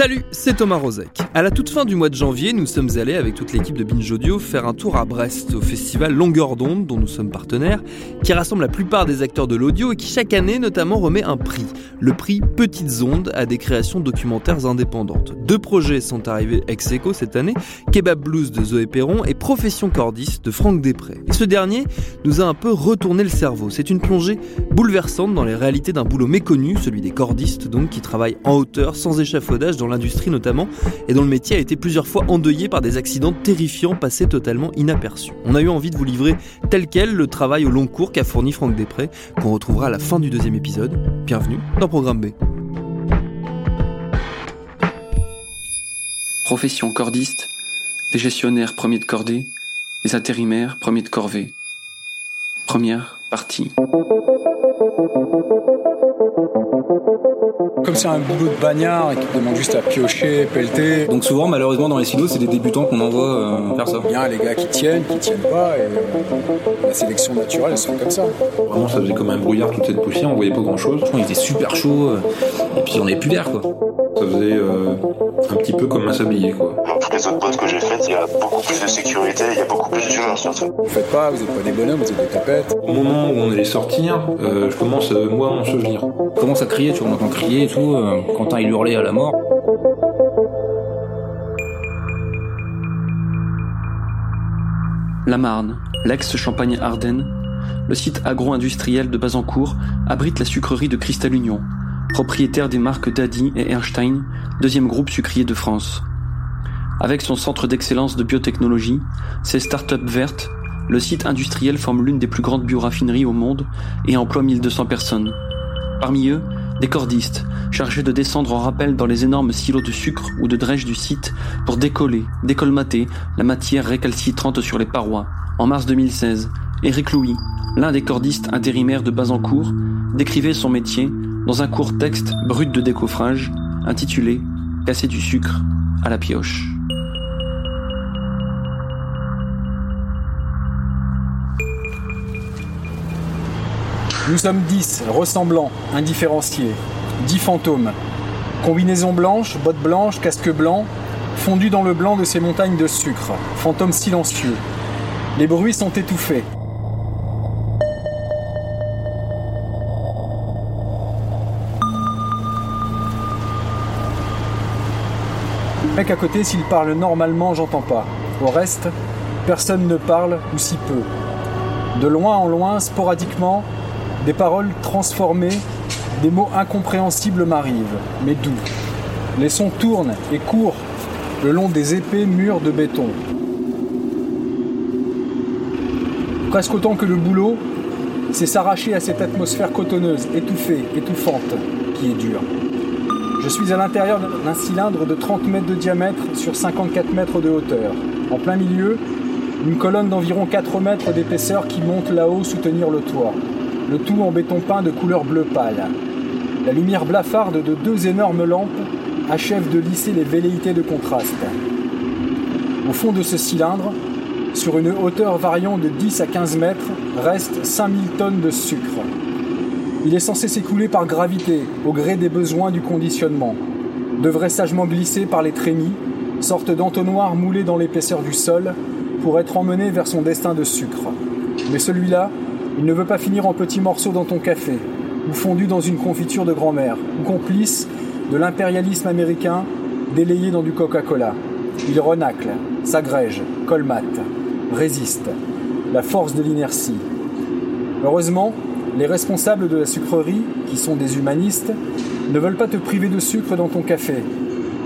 Salut, c'est Thomas Rozek. À la toute fin du mois de janvier, nous sommes allés avec toute l'équipe de Binge Audio faire un tour à Brest au festival Longueur d'onde dont nous sommes partenaires, qui rassemble la plupart des acteurs de l'audio et qui chaque année notamment remet un prix, le prix Petites ondes à des créations documentaires indépendantes. Deux projets sont arrivés ex aequo cette année, Kebab Blues de Zoé Perron et Profession cordiste de Franck Després. Et ce dernier nous a un peu retourné le cerveau. C'est une plongée bouleversante dans les réalités d'un boulot méconnu, celui des cordistes donc qui travaillent en hauteur sans échafaudage dans l'industrie notamment, et dont le métier a été plusieurs fois endeuillé par des accidents terrifiants passés totalement inaperçus. On a eu envie de vous livrer tel quel le travail au long cours qu'a fourni Franck Després, qu'on retrouvera à la fin du deuxième épisode. Bienvenue dans Programme B. Profession cordiste, les gestionnaires premiers de cordée, les intérimaires premiers de corvée. Première partie. Comme c'est un boulot de bagnard et qui demande juste à piocher, pelleter. Donc souvent, malheureusement, dans les silos, c'est des débutants qu'on envoie euh, faire ça. Il y a les gars qui tiennent, qui tiennent pas, et euh, la sélection naturelle, sont comme ça. Vraiment, ça faisait comme un brouillard toute cette poussière, on voyait pas grand chose. Franchement, il était super chaud, euh, et puis on avait plus d'air, quoi. Faisait euh, un petit peu comme un sablier, quoi. Dans toutes les autres boîtes que j'ai faites, il y a beaucoup plus de sécurité, il y a beaucoup plus d'humains surtout. Vous faites pas, vous êtes pas des bonhommes, vous êtes des tapettes. Au moment où on allait sortir, euh, je commence, euh, moi, à m'ensevelir. On commence à crier, tu vois, on entend crier et tout. euh, Quentin, il hurlait à la mort. La Marne, l'ex-Champagne-Ardenne, le site agro-industriel de Bazancourt abrite la sucrerie de Cristal Union, propriétaire des marques Daddy et Erstein, deuxième groupe sucrier de France. Avec son centre d'excellence de biotechnologie, ses start-up vertes, le site industriel forme l'une des plus grandes bioraffineries au monde et emploie 1200 personnes. Parmi eux, des cordistes, chargés de descendre en rappel dans les énormes silos de sucre ou de drèche du site pour décoller, décolmater la matière récalcitrante sur les parois. En mars 2016, Éric Louis, l'un des cordistes intérimaires de Bazancourt, décrivait son métier dans un court texte brut de décoffrage intitulé Casser du sucre à la pioche. Nous sommes 10, ressemblants, indifférenciés. 10 fantômes. Combinaison blanche, bottes blanches, casque blanc, fondus dans le blanc de ces montagnes de sucre. Fantômes silencieux. Les bruits sont étouffés. Mec à côté, s'il parle normalement, j'entends pas. Au reste, personne ne parle ou si peu. De loin en loin, sporadiquement, des paroles transformées, des mots incompréhensibles m'arrivent, mais doux. Les sons tournent et courent le long des épais murs de béton. Presque autant que le boulot, c'est s'arracher à cette atmosphère cotonneuse, étouffée, étouffante, qui est dure. Je suis à l'intérieur d'un cylindre de 30 mètres de diamètre sur 54 mètres de hauteur. En plein milieu, une colonne d'environ 4 mètres d'épaisseur qui monte là-haut soutenir le toit. Le tout en béton peint de couleur bleu pâle. La lumière blafarde de deux énormes lampes achève de lisser les velléités de contraste. Au fond de ce cylindre, sur une hauteur variant de 10 à 15 mètres, restent 5000 tonnes de sucre. Il est censé s'écouler par gravité, au gré des besoins du conditionnement. Devrait sagement glisser par les trémies, sorte d'entonnoir moulé dans l'épaisseur du sol, pour être emmené vers son destin de sucre. Mais celui-là, il ne veut pas finir en petits morceaux dans ton café, ou fondu dans une confiture de grand-mère, ou complice de l'impérialisme américain délayé dans du Coca-Cola. Il renacle, s'agrège, colmate, résiste, la force de l'inertie. Heureusement, les responsables de la sucrerie, qui sont des humanistes, ne veulent pas te priver de sucre dans ton café,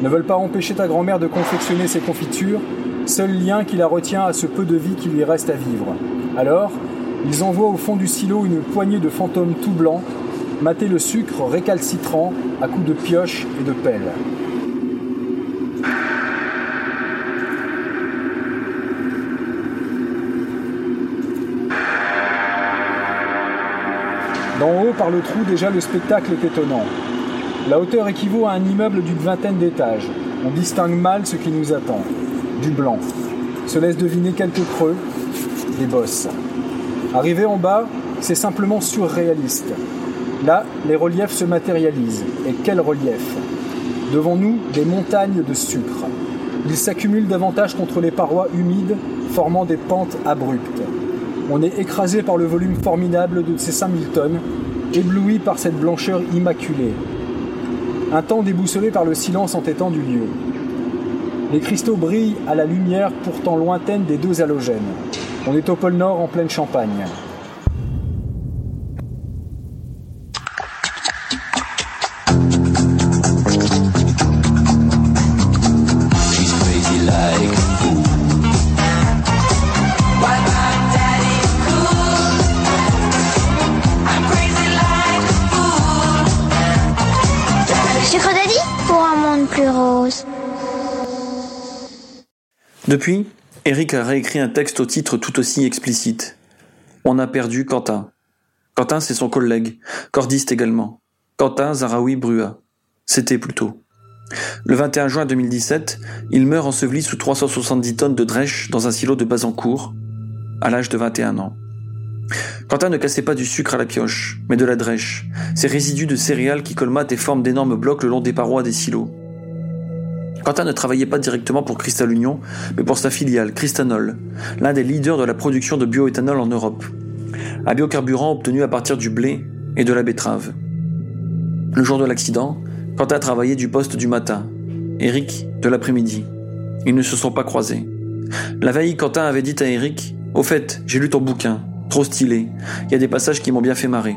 ne veulent pas empêcher ta grand-mère de confectionner ses confitures seul lien qui la retient à ce peu de vie qui lui reste à vivre. Alors, ils envoient au fond du silo une poignée de fantômes tout blancs, mater le sucre récalcitrant à coups de pioche et de pelle. D'en haut, par le trou, déjà le spectacle est étonnant. La hauteur équivaut à un immeuble d'une vingtaine d'étages. On distingue mal ce qui nous attend. Du blanc. Se laisse deviner quelques creux, des bosses. Arrivé en bas, c'est simplement surréaliste. Là, les reliefs se matérialisent. Et quel relief? Devant nous, des montagnes de sucre. Ils s'accumulent davantage contre les parois humides, formant des pentes abruptes. On est écrasé par le volume formidable de ces 5000 tonnes, ébloui par cette blancheur immaculée. Un temps déboussolé par le silence entêtant du lieu. Les cristaux brillent à la lumière pourtant lointaine des deux halogènes. On est au pôle Nord en pleine Champagne. Depuis, Eric a réécrit un texte au titre tout aussi explicite. On a perdu Quentin. Quentin, c'est son collègue, cordiste également. Quentin Zaraoui Brua. C'était plutôt. Le 21 juin 2017, il meurt enseveli sous 370 tonnes de drèche dans un silo de Bazancourt, à l'âge de 21 ans. Quentin ne cassait pas du sucre à la pioche, mais de la drèche, ces résidus de céréales qui colmatent et forment d'énormes blocs le long des parois des silos. Quentin ne travaillait pas directement pour Cristal Union, mais pour sa filiale, Cristanol, l'un des leaders de la production de bioéthanol en Europe. Un biocarburant obtenu à partir du blé et de la betterave. Le jour de l'accident, Quentin travaillait du poste du matin, Eric de l'après-midi. Ils ne se sont pas croisés. La veille, Quentin avait dit à Eric Au fait, j'ai lu ton bouquin, trop stylé, il y a des passages qui m'ont bien fait marrer.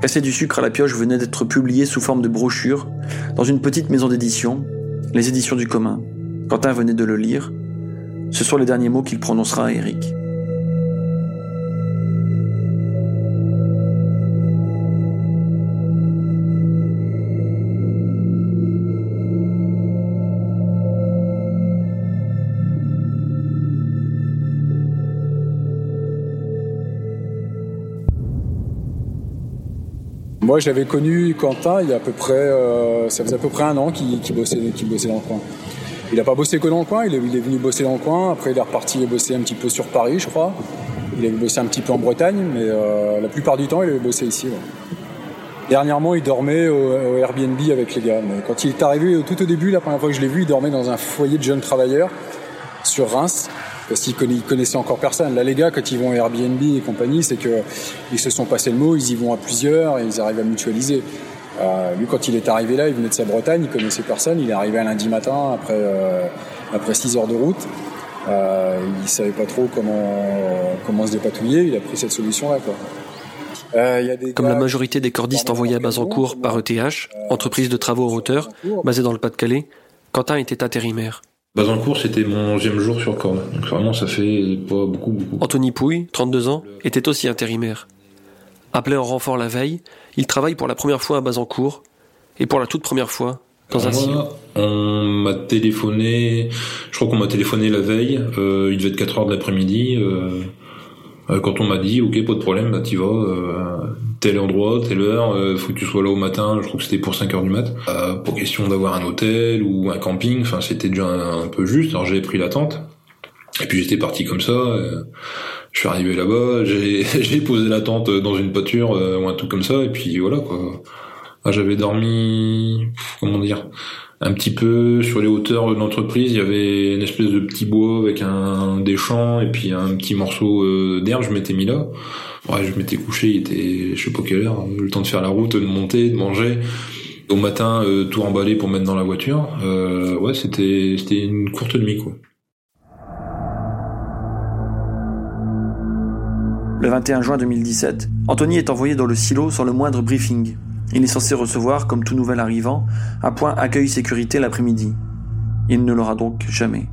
Casser du sucre à la pioche venait d'être publié sous forme de brochure dans une petite maison d'édition les éditions du commun. Quentin venait de le lire. Ce sont les derniers mots qu'il prononcera à Eric. Moi, j'avais connu Quentin il y a à peu près, euh, ça faisait à peu près un an qu'il bossait, bossait dans le coin. Il n'a pas bossé que dans le coin, il est, venu bosser dans le coin. Après, il est reparti bosser un petit peu sur Paris, je crois. Il avait bossé un petit peu en Bretagne, mais euh, la plupart du temps, il avait bossé ici. Dernièrement, il dormait au, Airbnb avec les gars. Mais quand il est arrivé tout au début, la première fois que je l'ai vu, il dormait dans un foyer de jeunes travailleurs sur Reims parce qu'ils connaissaient encore personne. Là, les gars, quand ils vont à Airbnb et compagnie, c'est qu'ils se sont passé le mot, ils y vont à plusieurs et ils arrivent à mutualiser. Euh, lui, quand il est arrivé là, il venait de sa Bretagne, il connaissait personne. Il est arrivé un lundi matin après euh, après six heures de route. Euh, il savait pas trop comment comment se dépatouiller. Il a pris cette solution là, quoi. Euh, Comme la majorité des cordistes envoyés à Bazancourt par ETH, euh, entreprise de travaux en hauteur, basée dans le Pas-de-Calais, Quentin était intérimaire. Bazancourt, c'était mon onzième jour sur corde. Donc vraiment, ça fait pas beaucoup, beaucoup. Anthony Pouille, 32 ans, était aussi intérimaire. Appelé en renfort la veille, il travaille pour la première fois à Bazancourt, et pour la toute première fois, dans un silo. On m'a téléphoné, je crois qu'on m'a téléphoné la veille, euh, il devait être 4 heures de l'après-midi, euh, euh, quand on m'a dit, ok, pas de problème, bah t'y vas, euh, tel endroit, telle heure, euh, faut que tu sois là au matin, je crois que c'était pour 5 heures du mat, euh, pour question d'avoir un hôtel ou un camping, enfin c'était déjà un, peu juste, alors j'avais pris la tente, et puis j'étais parti comme ça, je suis arrivé là-bas, j'ai posé la tente dans une pâture ou un truc comme ça, et puis voilà quoi. Ah, j'avais dormi, comment dire, un petit peu sur les hauteurs de l'entreprise, il y avait une espèce de petit bois avec un des champs et puis un petit morceau euh, d'herbe, je m'étais mis là. Ouais, je m'étais couché, il était je sais pas quelle heure, le temps de faire la route, de monter, de manger. Au matin, euh, tout emballé pour mettre dans la voiture. Euh, ouais, c'était c'était une courte nuit quoi. Le 21 juin 2017, Anthony est envoyé dans le silo sans le moindre briefing. Il est censé recevoir, comme tout nouvel arrivant, un point accueil sécurité l'après-midi. Il ne l'aura donc jamais.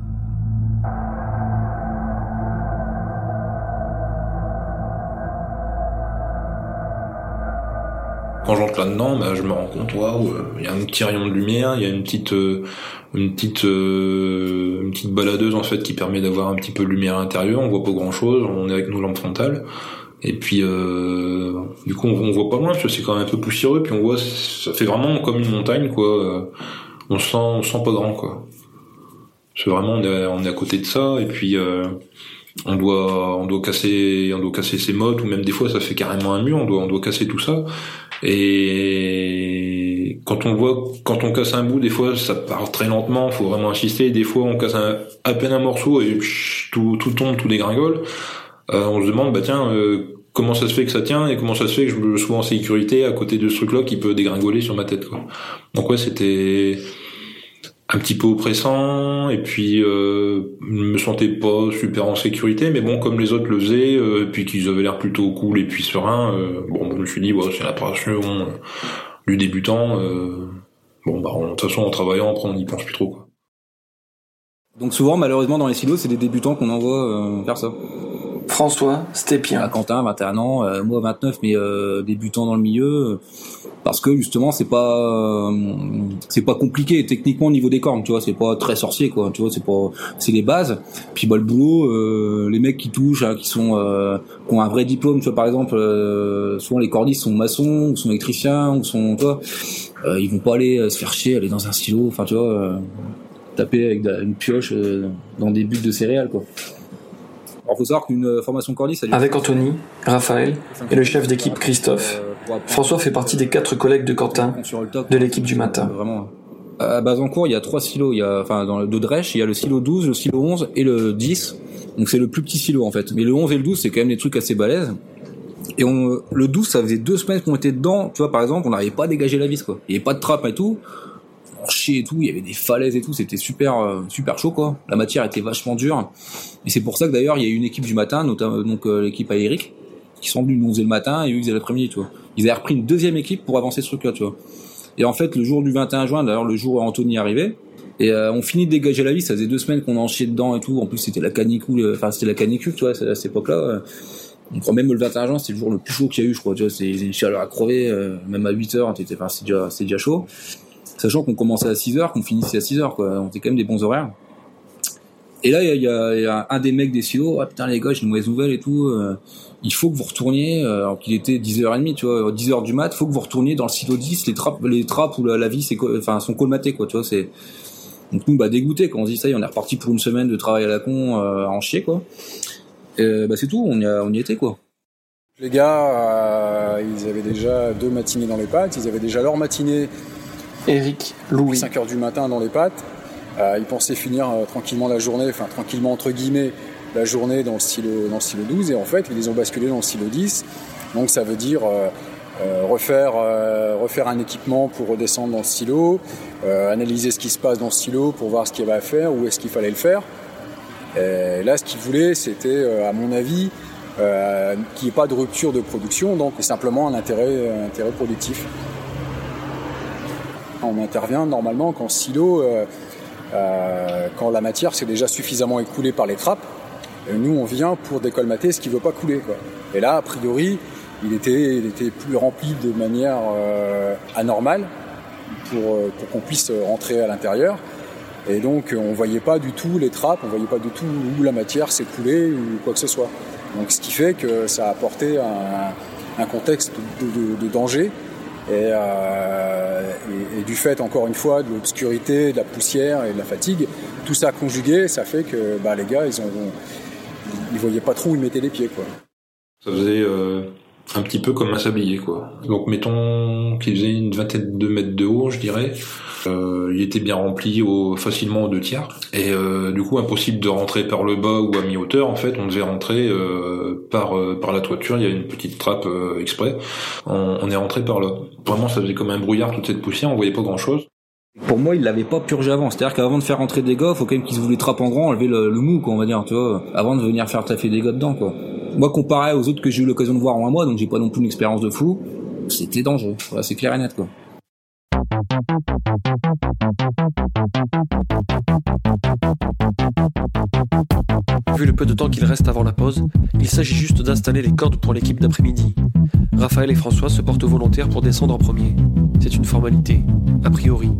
Quand j'entre là-dedans, bah, je me rends compte, waouh, il y a un petit rayon de lumière, il y a une petite, euh, une petite, euh, une petite baladeuse en fait qui permet d'avoir un petit peu de lumière à l'intérieur. On voit pas grand-chose, on est avec nos lampes frontales. Et puis, euh, du coup, on, voit pas loin parce que c'est quand même un peu poussiéreux. Puis on voit, ça fait vraiment comme une montagne, quoi. On sent, on sent pas grand, quoi. C'est vraiment, on est, on est à côté de ça. Et puis, on doit on doit casser on doit casser ses mottes ou même des fois ça fait carrément un mur on doit on doit casser tout ça et quand on voit quand on casse un bout des fois ça part très lentement faut vraiment insister. Des fois on casse à peine un morceau et tout tout tombe tout dégringole. Euh, on se demande bah tiens euh, comment ça se fait que ça tient et comment ça se fait que je sois en sécurité à côté de ce truc là qui peut dégringoler sur ma tête quoi. Donc ouais c'était un petit peu oppressant et puis euh, me sentais pas super en sécurité mais bon comme les autres le faisaient euh, et puis qu'ils avaient l'air plutôt cool et puis serein euh, bon je me suis dit ouais, c'est l'apparition euh, du débutant euh, bon bah de toute façon en travaillant après on n'y pense plus trop quoi. donc souvent malheureusement dans les silos c'est des débutants qu'on envoie faire ça François Stépien. À Quentin, 21 ans, euh, moi 29, mais euh, débutant dans le milieu, parce que justement c'est pas euh, c'est pas compliqué techniquement au niveau des cornes, tu vois, c'est pas très sorcier quoi, tu vois, c'est pas c'est les bases. Puis bah le boulot, les mecs qui touchent, hein, qui sont qui ont un vrai diplôme, tu vois par exemple, souvent les cordistes sont maçons, ou sont électriciens, ou sont quoi, ils vont pas aller se faire chier, aller dans un silo, enfin tu vois, taper avec une pioche dans des buts de céréales quoi. Alors, faut savoir qu'une euh, formation cordiste... Avec Anthony, Raphaël et le chef d'équipe Christophe, euh, François fait partie des quatre collègues de Quentin de l'équipe du matin. Vraiment. À Bazancourt, il y a trois silos. Il y a, enfin, dans le de Dresch, il y a le silo 12, le silo 11 et le 10. Donc c'est le plus petit silo en fait. Mais le 11 et le 12, c'est quand même des trucs assez balèzes. Et on, le 12, ça faisait deux semaines qu'on était dedans. Tu vois, par exemple, on n'arrivait pas à dégager la vis, quoi. Il n'y avait pas de trappe et tout et tout, il y avait des falaises et tout, c'était super euh, super chaud quoi. La matière était vachement dure. Et c'est pour ça que d'ailleurs il y a une équipe du matin, notamment donc euh, l'équipe à Eric, qui sont venus nous faisait le matin et eux ils faisaient l'après-midi, tu vois. Ils avaient repris une deuxième équipe pour avancer ce truc là, tu vois. Et en fait le jour du 21 juin, d'ailleurs le jour où Anthony arrivait, et euh, on finit de dégager la vie, ça faisait deux semaines qu'on en chiait dedans et tout. En plus c'était la canicule, enfin c'était la canicule, tu vois, à cette époque-là. Donc même le 21 juin, c'est le jour le plus chaud qu'il y a eu, je crois. Tu vois, c'est une chaleur à crever, même à 8 heures, enfin, c'est déjà, c'est déjà chaud sachant qu'on commençait à 6 heures, qu'on finissait à 6 heures, quoi. On était quand même des bons horaires. Et là, il y, a, un des mecs des silos, ah putain les gars, j'ai une mauvaise nouvelle et tout, euh, il faut que vous retourniez, euh, alors qu'il était 10h30, tu vois, 10h du mat, faut que vous retourniez dans le silo 10, les trappes, les trappes ou la, vie, c'est, enfin, sont colmatées, quoi, tu vois, c'est, donc nous, bah, dégoûté quand on se dit ça, y on est reparti pour une semaine de travail à la con, euh, en chier, quoi. Et, bah, c'est tout, on y, on y était, quoi. Les gars, ils avaient déjà deux matinées dans les pattes, ils avaient déjà leur matinée Eric Louis. 5 heures du matin dans les pattes. Euh, ils pensaient finir euh, tranquillement la journée, enfin tranquillement entre guillemets, la journée dans le, stylo, dans le stylo 12 et en fait ils ont basculés dans le stylo 10. Donc ça veut dire euh, refaire, refaire un équipement pour redescendre dans le stylo, analyser ce qui se passe dans le stylo pour voir ce qu'il y avait à faire, où est-ce qu'il fallait le faire. Et là ce qu'ils voulaient c'était à mon avis qu'il n'y ait pas de rupture de production, donc simplement un intérêt, un intérêt productif. On intervient normalement quand silo, euh, euh, quand la matière s'est déjà suffisamment écoulée par les trappes. Et nous, on vient pour décolmater ce qui ne veut pas couler. Et là, a priori, il était, il était plus rempli de manière euh, anormale pour, pour qu'on puisse rentrer à l'intérieur. Et donc, on voyait pas du tout les trappes, on voyait pas du tout où la matière s'est coulée ou quoi que ce soit. Donc, ce qui fait que ça a apporté un, contexte de danger euh, et, et, du fait, encore une fois, de l'obscurité, de la poussière et de la fatigue, tout ça conjugué, ça fait que bah, les gars, ils ils voyaient pas trop où ils mettaient les pieds, quoi. Ça faisait euh, un petit peu comme un sablier, quoi. Donc, mettons qu'il faisait une vingtaine de mètres de haut, je dirais. Euh, il était bien rempli au, facilement aux deux tiers. Et euh, du coup, impossible de rentrer par le bas ou à mi-hauteur. En fait, on devait rentrer euh, par par la toiture. Il y a une petite trappe exprès. On, on, est rentré par là. Vraiment, ça faisait comme un brouillard toute cette poussière. On voyait pas grand-chose. Pour moi, il l'avait pas purgé avant. C'est-à-dire qu'avant de faire rentrer des gars, faut quand même qu'ils se voulaient trappe en grand, enlever le, mou, quoi, on va dire, tu vois, avant de venir faire taffer des gars dedans, quoi. Moi, comparé aux autres que j'ai eu l'occasion de voir en un mois, donc j'ai pas non plus une expérience de fou, c'était dangereux. Voilà, c'est clair et net, quoi. Vu le peu de temps qu'il reste avant la pause, il s'agit juste d'installer les cordes pour l'équipe d'après-midi. Raphaël et François se portent volontaires pour descendre en premier. C'est une formalité, a priori.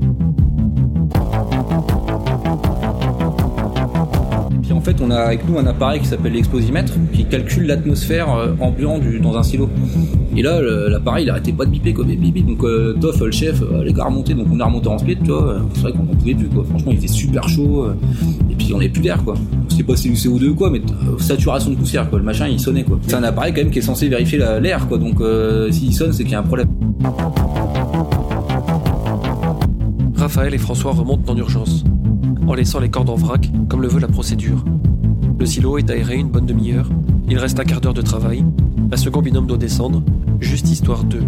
Fait, on a avec nous un appareil qui s'appelle l'exposimètre qui calcule l'atmosphère euh, ambiante dans un silo. Et là, l'appareil, il pas de biper, quoi. Bip, bip. Donc, euh, Toff, le chef, euh, les gars remontés. Donc, on a remonté en speed, tu vois. C'est vrai qu'on en pouvait plus, quoi. Franchement, il était super chaud. et puis, on avait plus d'air, quoi. Je sais pas si c'est du CO2 ou quoi, mais saturation de poussière, quoi. Le machin, il sonnait, quoi. C'est un appareil, quand même, qui est censé vérifier la- l'air, quoi. Donc, s'il sonne, c'est qu'il y a un problème. Raphaël et François remontent en urgence, en laissant les cordes en vrac, comme le veut la procédure. Le silo est aéré une bonne demi-heure. Il reste un quart d'heure de travail. Un second binôme doit descendre, juste histoire d'eux.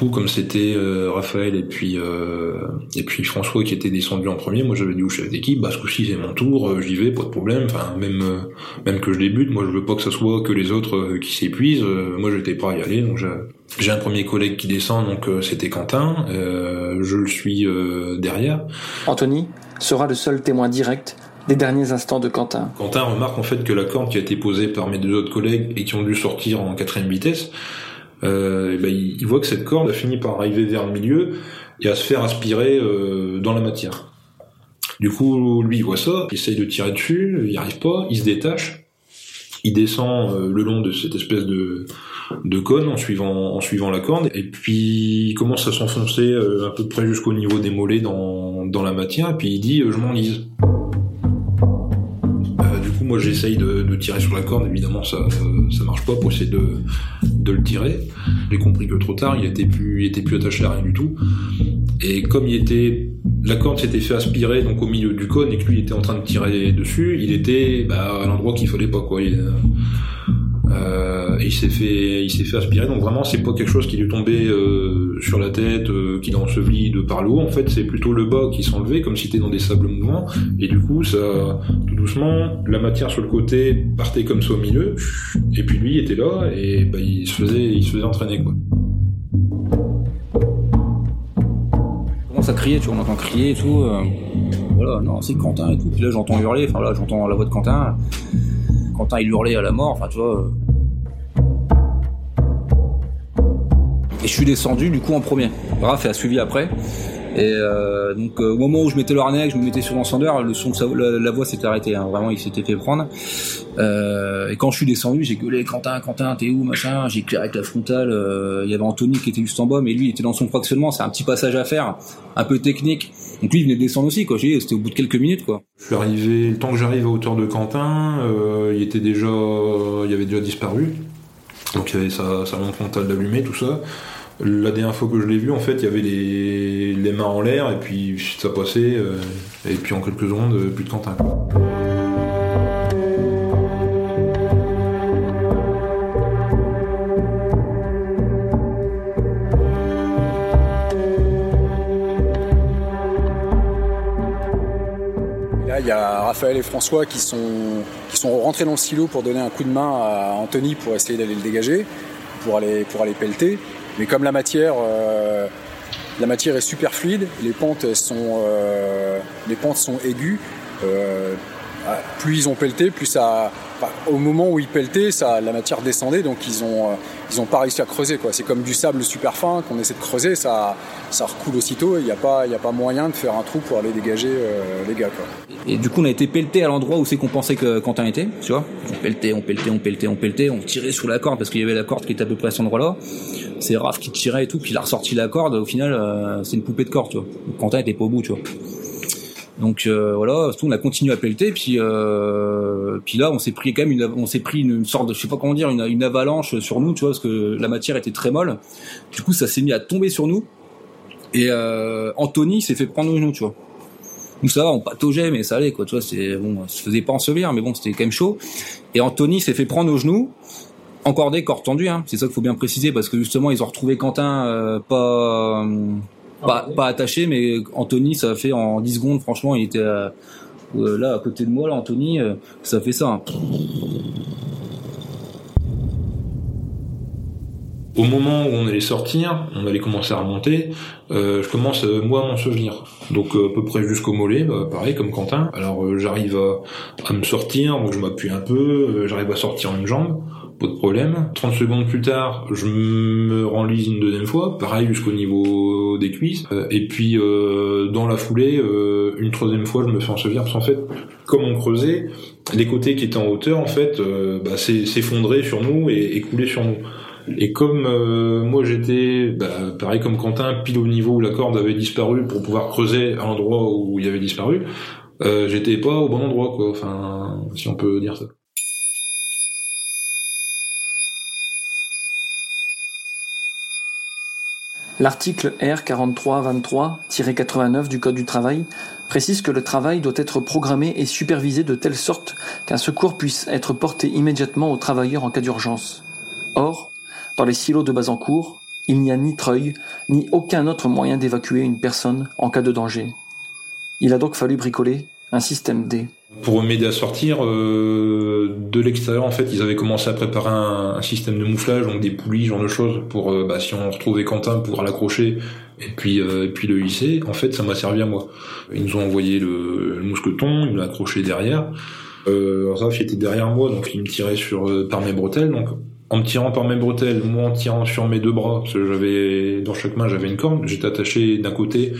Coup, comme c'était euh, Raphaël et puis euh, et puis François qui étaient descendus en premier, moi j'avais dit au chef d'équipe, bah ce coup-ci c'est mon tour, euh, j'y vais, pas de problème. Enfin même euh, même que je débute, moi je veux pas que ça soit que les autres euh, qui s'épuisent. Euh, moi j'étais prêt à y aller, donc j'ai j'ai un premier collègue qui descend, donc euh, c'était Quentin. Euh, je le suis euh, derrière. Anthony sera le seul témoin direct des derniers instants de Quentin. Quentin remarque en fait que la corde qui a été posée par mes deux autres collègues et qui ont dû sortir en quatrième vitesse, euh, eh ben, il, il voit que cette corde a fini par arriver vers le milieu et à se faire aspirer euh, dans la matière. Du coup, lui, il voit ça, il essaye de tirer dessus, il n'y arrive pas, il se détache, il descend euh, le long de cette espèce de, de cône en suivant, en suivant la corde, et puis il commence à s'enfoncer euh, à peu près jusqu'au niveau des mollets dans, dans la matière, et puis il dit euh, je m'enlise. Euh, moi, j'essaye de, tirer sur la corde. Évidemment, ça, ça, ça marche pas pour essayer de, de le tirer. J'ai compris que trop tard, il était plus, il était plus attaché à rien du tout. Et comme il était, la corde s'était fait aspirer donc au milieu du cône et que lui était en train de tirer dessus, il était bah, à l'endroit qu'il fallait pas quoi. Euh, il s'est fait, il s'est fait aspirer. Donc vraiment, c'est pas quelque chose qui lui tombait euh, sur la tête, euh, qui l'a enseveli de par le. En fait, c'est plutôt le bas qui s'enlevait, comme si c'était dans des sables mouvants. Et du coup, ça, tout doucement, la matière sur le côté partait comme ça au milieu. Et puis lui était là et bah, il se faisait, il entraîner quoi. À crier, tu vois, on entend crier et tout. euh, voilà, non, c'est Quentin et tout. Puis là, j'entends hurler, enfin là, j'entends la voix de Quentin. Quentin, il hurlait à la mort, enfin, tu vois. Et je suis descendu, du coup, en premier. Raph a suivi après. Et euh, donc, euh, au moment où je mettais le harnais, je me mettais sur l'encendeur, le son, la, voix s'était arrêtée. hein. Vraiment, il s'était fait prendre. Euh, et quand je suis descendu, j'ai gueulé Quentin, Quentin, t'es où, machin? J'ai éclairé avec la frontale. Il y avait Anthony qui était juste en bas, mais lui, il était dans son fractionnement. C'est un petit passage à faire, un peu technique. Donc lui, il venait de descendre aussi. J'ai C'était au bout de quelques minutes, quoi. Je suis arrivé, le temps que j'arrive à hauteur de Quentin, il était déjà, il avait déjà disparu. Donc il y avait sa, sa frontale d'allumée, tout ça. La dernière fois que je l'ai vu, en fait, il y avait les, mains en l'air, et puis ça passait, euh, et puis en quelques secondes, euh, plus de Quentin. quoi. Il y a Raphaël et François qui sont, qui sont rentrés dans le silo pour donner un coup de main à Anthony pour essayer d'aller le dégager, pour aller, pour aller pelleter. Mais comme la matière, euh, la matière est super fluide, les pentes sont, euh, les pentes sont aiguës. euh, ah, plus ils ont pelleté, plus ça, au moment où ils pelletaient, ça, la matière descendait, donc ils ont, euh, ils ont pas réussi à creuser quoi. C'est comme du sable super fin qu'on essaie de creuser, ça, ça recoule aussitôt. Il n'y a pas, il a pas moyen de faire un trou pour aller dégager euh, les gars. Et du coup, on a été pelleté à l'endroit où c'est qu'on pensait que Quentin était, tu vois. On pelletait, on pelletait, on pelletait, on pelletait, on tirait sur la corde parce qu'il y avait la corde qui était à peu près à cet endroit-là. C'est Raph qui tirait et tout, puis il a ressorti la corde. Au final, euh, c'est une poupée de corde, Quentin était pas au bout, tu vois. Donc euh, voilà, on a continué à pelleter, puis euh, puis là on s'est pris quand même une, on s'est pris une, sorte de, je sais pas comment dire, une, une avalanche sur nous, tu vois, parce que la matière était très molle. Du coup, ça s'est mis à tomber sur nous. Et euh, Anthony s'est fait prendre au genou, tu vois. Nous ça va, on pataugeait, mais ça allait quoi. Tu vois, c'est bon, se faisait pas ensevelir, mais bon, c'était quand même chaud. Et Anthony s'est fait prendre au genou, encordé, corps tendu. Hein. C'est ça qu'il faut bien préciser parce que justement ils ont retrouvé Quentin euh, pas, pas pas attaché, mais Anthony ça a fait en 10 secondes. Franchement, il était euh, euh, là à côté de moi, là, Anthony, euh, ça fait ça. hein. Au moment où on allait sortir, on allait commencer à remonter, je commence moi à m'en souvenir. Donc à peu près jusqu'au mollet, bah, pareil comme Quentin. Alors j'arrive à, à me sortir, donc je m'appuie un peu, j'arrive à sortir une jambe, pas de problème. 30 secondes plus tard, je me renlise une deuxième fois, pareil jusqu'au niveau des cuisses. Euh, et puis euh, dans la foulée, euh, une troisième fois, je me fais ensevelir parce qu'en fait, comme on creusait, les côtés qui étaient en hauteur, en fait, euh, bah, s'effondraient sur nous et, et coulaient sur nous. Et comme euh, moi j'étais, bah, pareil comme Quentin, pile au niveau où la corde avait disparu pour pouvoir creuser à l'endroit où il avait disparu, euh, j'étais pas au bon endroit, quoi. Enfin, si on peut dire ça. L'article R4323-89 du Code du travail précise que le travail doit être programmé et supervisé de telle sorte qu'un secours puisse être porté immédiatement aux travailleurs en cas d'urgence. Or, dans les silos de Bazancourt, il n'y a ni treuil, ni aucun autre moyen d'évacuer une personne en cas de danger. Il a donc fallu bricoler un système D. Pour m'aider à sortir euh, de l'extérieur, en fait, ils avaient commencé à préparer un, un système de mouflage, donc des poulies, genre de choses, pour euh, bah, si on retrouvait Quentin, pouvoir l'accrocher et puis euh, et puis le hisser. En fait, ça m'a servi à moi. Ils nous ont envoyé le, le mousqueton, il me l'a accroché derrière. Euh, Raph était derrière moi, donc il me tirait sur euh, par mes bretelles. Donc en me tirant par mes bretelles, moi en tirant sur mes deux bras, parce que j'avais dans chaque main j'avais une corde, j'étais attaché d'un côté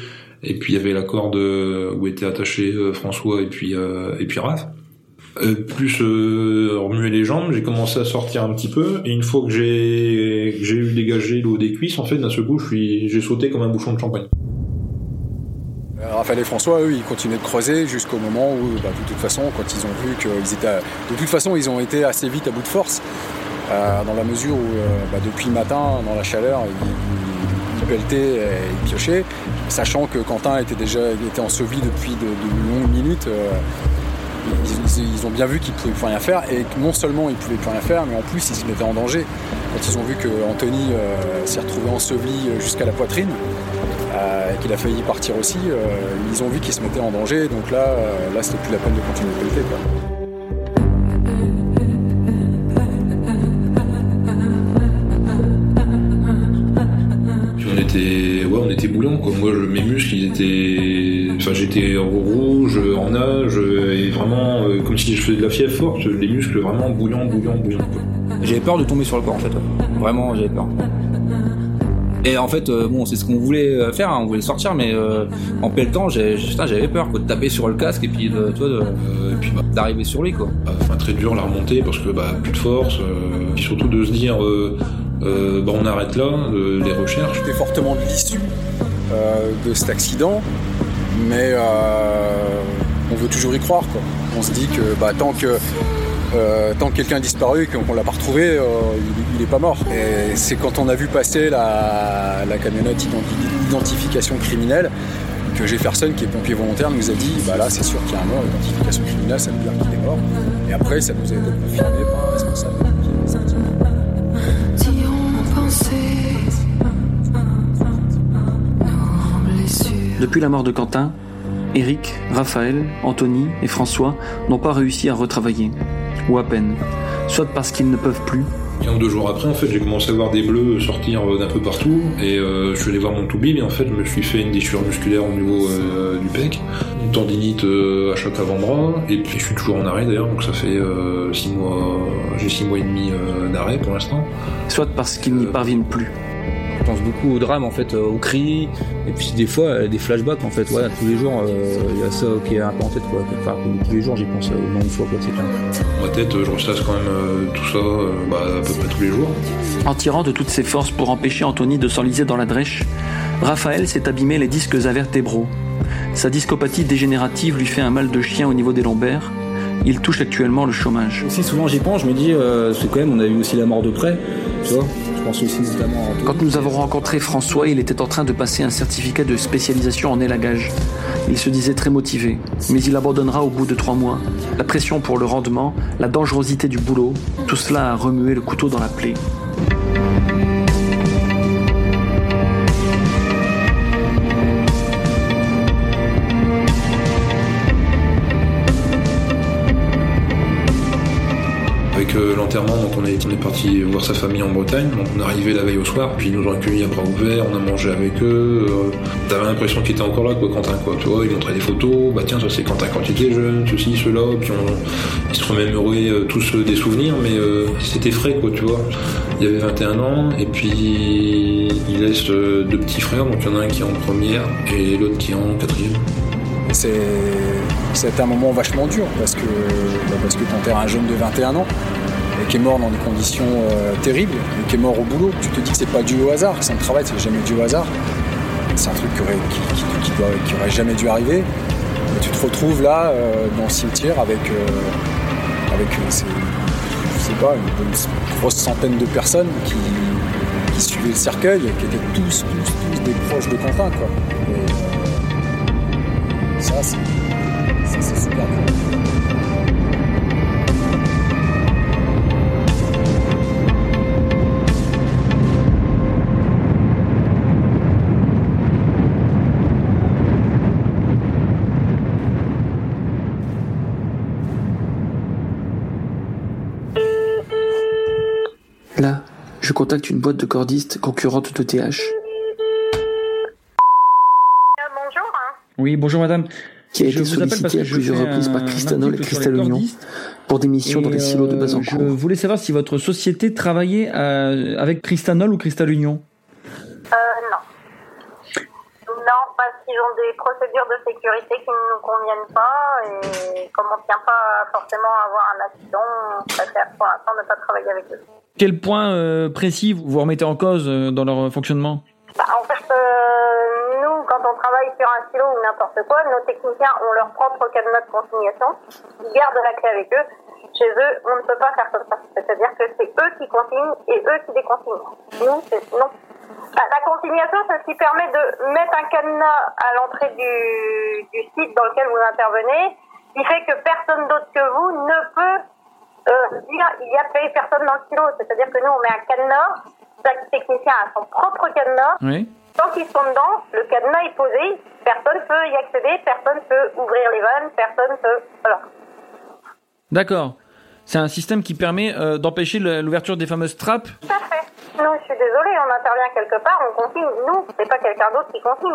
et puis il y avait la corde où étaient attachés euh, François et puis euh, et puis Raph. Euh, plus remuer les jambes, j'ai commencé à sortir un petit peu et une fois que j'ai eu dégagé l'eau des cuisses, en fait d'un seul coup, j'ai sauté comme un bouchon de champagne. Raphaël et François, eux, ils continuaient de creuser jusqu'au moment où, bah, de toute façon, quand ils ont vu qu'ils étaient, de toute façon, ils ont été assez vite à bout de force, dans la mesure où, bah, depuis le matin, dans la chaleur, ils, pelletaient et piochaient, sachant que Quentin était déjà était enseveli depuis de, longues minutes. euh, ils, ont bien vu qu'ils pouvaient plus rien faire et que non seulement ils pouvaient plus rien faire, mais en plus ils se mettaient en danger. Quand ils ont vu que Anthony euh, s'est retrouvé enseveli euh, jusqu'à la poitrine, euh, et qu'il a failli partir aussi, euh, ils ont vu qu'il se mettait en danger, donc là, euh, là c'était plus la peine de continuer de pelleter. Quoi. Moi je, mes muscles ils étaient enfin j'étais en rouge, en nage et vraiment euh, comme si je faisais de la fièvre forte, les muscles vraiment bouillants, bouillants, bouillants quoi. J'avais peur de tomber sur le corps en fait. Vraiment, j'avais peur. Et en fait, euh, bon, c'est ce qu'on voulait euh, faire, hein, on voulait sortir, mais euh, en pelletant, j'avais peur quoi, de taper sur le casque et puis de, tu vois, de- Euh, et puis bah, d'arriver sur lui quoi. enfin très dur la remontée parce que bah plus de force euh, et surtout de se dire euh, euh, bah on arrête là euh, les recherches. J'étais fortement de l'issue euh, de cet accident, mais euh, on veut toujours y croire. Quoi. On se dit que bah, tant que euh, tant que quelqu'un a disparu et qu'on l'a pas retrouvé, il, il est pas mort. Et c'est quand on a vu passer la, camionnette identi- identification criminelle que Jefferson, qui est pompier volontaire, nous a dit bah là c'est sûr qu'il y a un mort, identification criminelle, ça veut dire qu'il est mort. Et après ça nous a été confirmé par un responsable. Depuis la mort de Quentin, Eric, Raphaël, Anthony et François n'ont pas réussi à retravailler, ou à peine, soit parce qu'ils ne peuvent plus, Un ou deux jours après, en fait, j'ai commencé à voir des bleus sortir euh, d'un peu partout, et euh, je suis allé voir mon toubib, et en fait, je me suis fait une déchirure musculaire au niveau euh, du pec, une tendinite euh, à chaque avant-bras, et puis je suis toujours en arrêt d'ailleurs, donc ça fait six mois, j'ai six mois et demi d'arrêt pour l'instant. soit parce qu'ils n'y parviennent plus. Je pense beaucoup au drame en fait, euh, aux cris, et puis des fois euh, des flashbacks en fait. Ouais, tous les jours, euh, il y a ça qui est un peu en tête quoi. Enfin, tous les jours, j'y pense euh, au moins une fois quoi. C'est clair. Ma tête, euh, je ressasse quand même euh, tout ça, euh, bah, à peu près tous les jours. En tirant de toutes ses forces pour empêcher Anthony de s'enliser dans la drèche, Raphaël s'est abîmé les disques avertébraux. Sa discopathie dégénérative lui fait un mal de chien au niveau des lombaires. Il touche actuellement le chômage. Aussi souvent j'y pense, je me dis, euh, c'est quand même, on a eu aussi la mort de près, tu vois. Je pense aussi notamment à Anthony. Quand nous avons rencontré François, il était en train de passer un certificat de spécialisation en élagage. Il se disait très motivé, mais il abandonnera au bout de trois mois. La pression pour le rendement, la dangerosité du boulot, tout cela a remué le couteau dans la plaie. Euh, l'enterrement, donc on est, parti voir sa famille en Bretagne. On est arrivé la veille au soir, puis ils nous ont accueillis à bras ouverts, on a mangé avec eux. Euh, T'avais l'impression qu'il était encore là, quoi, Quentin, quoi. Tu vois, ils montraient des photos, bah tiens, ça c'est Quentin quand il était jeune, ceci, cela, puis on, ils se remémoraient euh, tous des souvenirs, mais c'était frais, quoi, tu vois. Il avait 21 ans, et puis il laisse deux petits frères, donc il y en a un qui est en première et l'autre qui est en quatrième. C'est un moment vachement dur parce que bah, parce que t'enterres un jeune de 21 ans qui est mort dans des conditions euh, terribles, qui est mort au boulot. Tu te dis que c'est pas dû au hasard, que son travail c'est jamais dû au hasard. C'est un truc qui aurait, jamais dû arriver. Et tu te retrouves là euh, dans le cimetière avec euh, avec je sais pas une grosse centaine de personnes qui, suivaient le cercueil qui étaient tous tous tous des proches de Quentin ça, c'est c'est super dur. Là, je contacte une boîte de cordistes concurrente de TH, Bonjour. hein. Oui, bonjour madame. qui a Je été vous appelle parce sollicitée à plusieurs reprises par Cristanol et les Union pour des missions dans les silos de euh, Bazancourt. Je voulais savoir si votre société travaillait euh, avec Cristanol ou Cristal Union. Euh, non. Non, parce qu'ils ont des procédures de sécurité qui ne nous conviennent pas et comme on ne tient pas forcément à avoir un accident, on préfère pour l'instant ne pas travailler avec eux. Quel point euh, précis vous remettez en cause euh, dans leur fonctionnement? Bah, en fait, euh, nous, quand on travaille sur un silo ou n'importe quoi, nos techniciens ont leur propre cadenas de consignation, ils gardent la clé avec eux. Chez eux, on ne peut pas faire comme ça. C'est-à-dire que c'est eux qui consignent et eux qui déconsignent. Nous, c'est non. Ah, La consignation, c'est ce qui permet de mettre un cadenas à l'entrée du site dans lequel vous intervenez, qui fait que personne d'autre que vous ne peut euh, dire il y a fait personne dans le silo. C'est-à-dire que nous, on met un cadenas, chaque technicien a son propre cadenas, Oui. Tant qu'ils sont dedans, le cadenas est posé, personne peut y accéder, personne peut ouvrir les vannes, personne peut... Voilà. D'accord. C'est un système qui permet euh, d'empêcher l'ouverture des fameuses trappes. Tout à fait. Nous, je suis désolée, on intervient quelque part, on consigne. Nous, c'est pas quelqu'un d'autre qui consigne.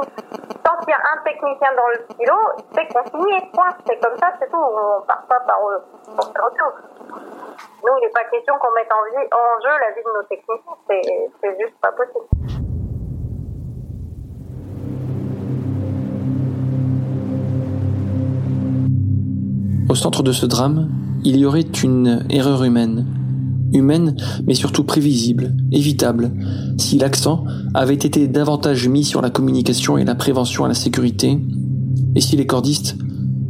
Tant qu'il y a un technicien dans le silo, c'est consigné, point. C'est comme ça, c'est tout. On part pas par euh, pour faire autre chose. Nous, il n'est pas question qu'on mette en, jeu la vie de nos techniciens. C'est juste pas possible. Au centre de ce drame, il y aurait une erreur humaine. Humaine, mais surtout prévisible, évitable, si l'accent avait été davantage mis sur la communication et la prévention à la sécurité, et si les cordistes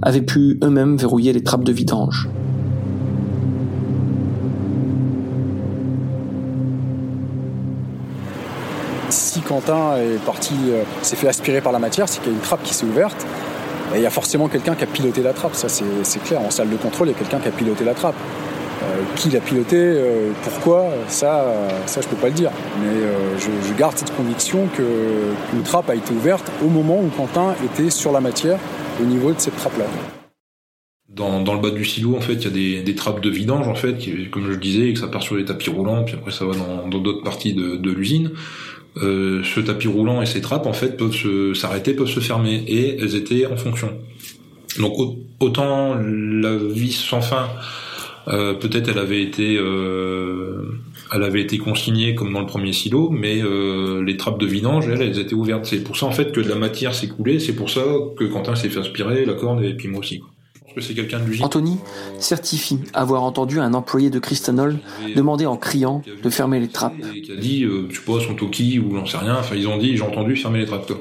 avaient pu eux-mêmes verrouiller les trappes de vidange. Quentin est parti, euh, s'est fait aspirer par la matière, c'est qu'il y a une trappe qui s'est ouverte. Il y a forcément quelqu'un qui a piloté la trappe, ça c'est clair. En salle de contrôle, il y a quelqu'un qui a piloté la trappe. Euh, qui l'a piloté, euh, pourquoi, ça, ça je peux pas le dire. Mais je, garde cette conviction qu'une trappe a été ouverte au moment où Quentin était sur la matière au niveau de cette trappe-là. Dans, le bas du silo, en fait, il y a des, trappes de vidange, en fait, comme je le disais, et que ça part sur les tapis roulants, puis après ça va dans d'autres parties de l'usine. Euh, ce tapis roulant et ces trappes, en fait, peuvent se- s'arrêter, peuvent se fermer, et elles étaient en fonction. Donc au- autant la vis sans fin, euh, peut-être elle avait été, euh, elle avait été consignée comme dans le premier silo, mais euh, les trappes de vidange, elles, elles étaient ouvertes. C'est pour ça en fait que de la matière s'est coulée. C'est pour ça que Quentin s'est fait aspirer, la corne et puis moi aussi. quoi. C'est quelqu'un de l'usine. Anthony certifie avoir entendu un employé de Cristanol demander en criant de fermer les trappes. Qui a dit, euh, je sais pas, son toki ou j'en sais rien. Enfin, ils ont dit, j'ai entendu fermer les trappes. Quoi.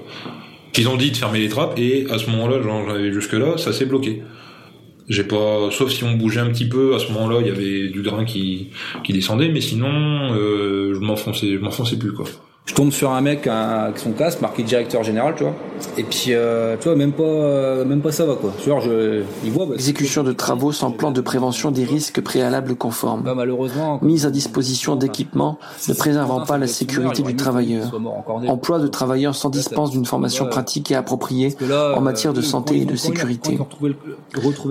Ils ont dit de fermer les trappes et à ce moment-là, j'en avais jusque là, ça s'est bloqué. J'ai pas, sauf si on bougeait un petit peu, à ce moment-là, il y avait du grain qui qui descendait, mais sinon, euh, je m'enfonçais, je m'enfonçais plus quoi. Je tombe sur un mec avec son casque marqué directeur général, tu vois. Et puis, euh, tu vois, même pas, euh, même pas ça va, quoi. Tu vois, je, il voit. Bah, Exécution de travaux sans plan de prévention des risques préalables conformes. bah, malheureusement. Mise à disposition d'équipements ne préservant pas la sécurité du travailleur. Emploi de travailleurs sans dispense d'une formation pratique et appropriée en matière de santé et de sécurité.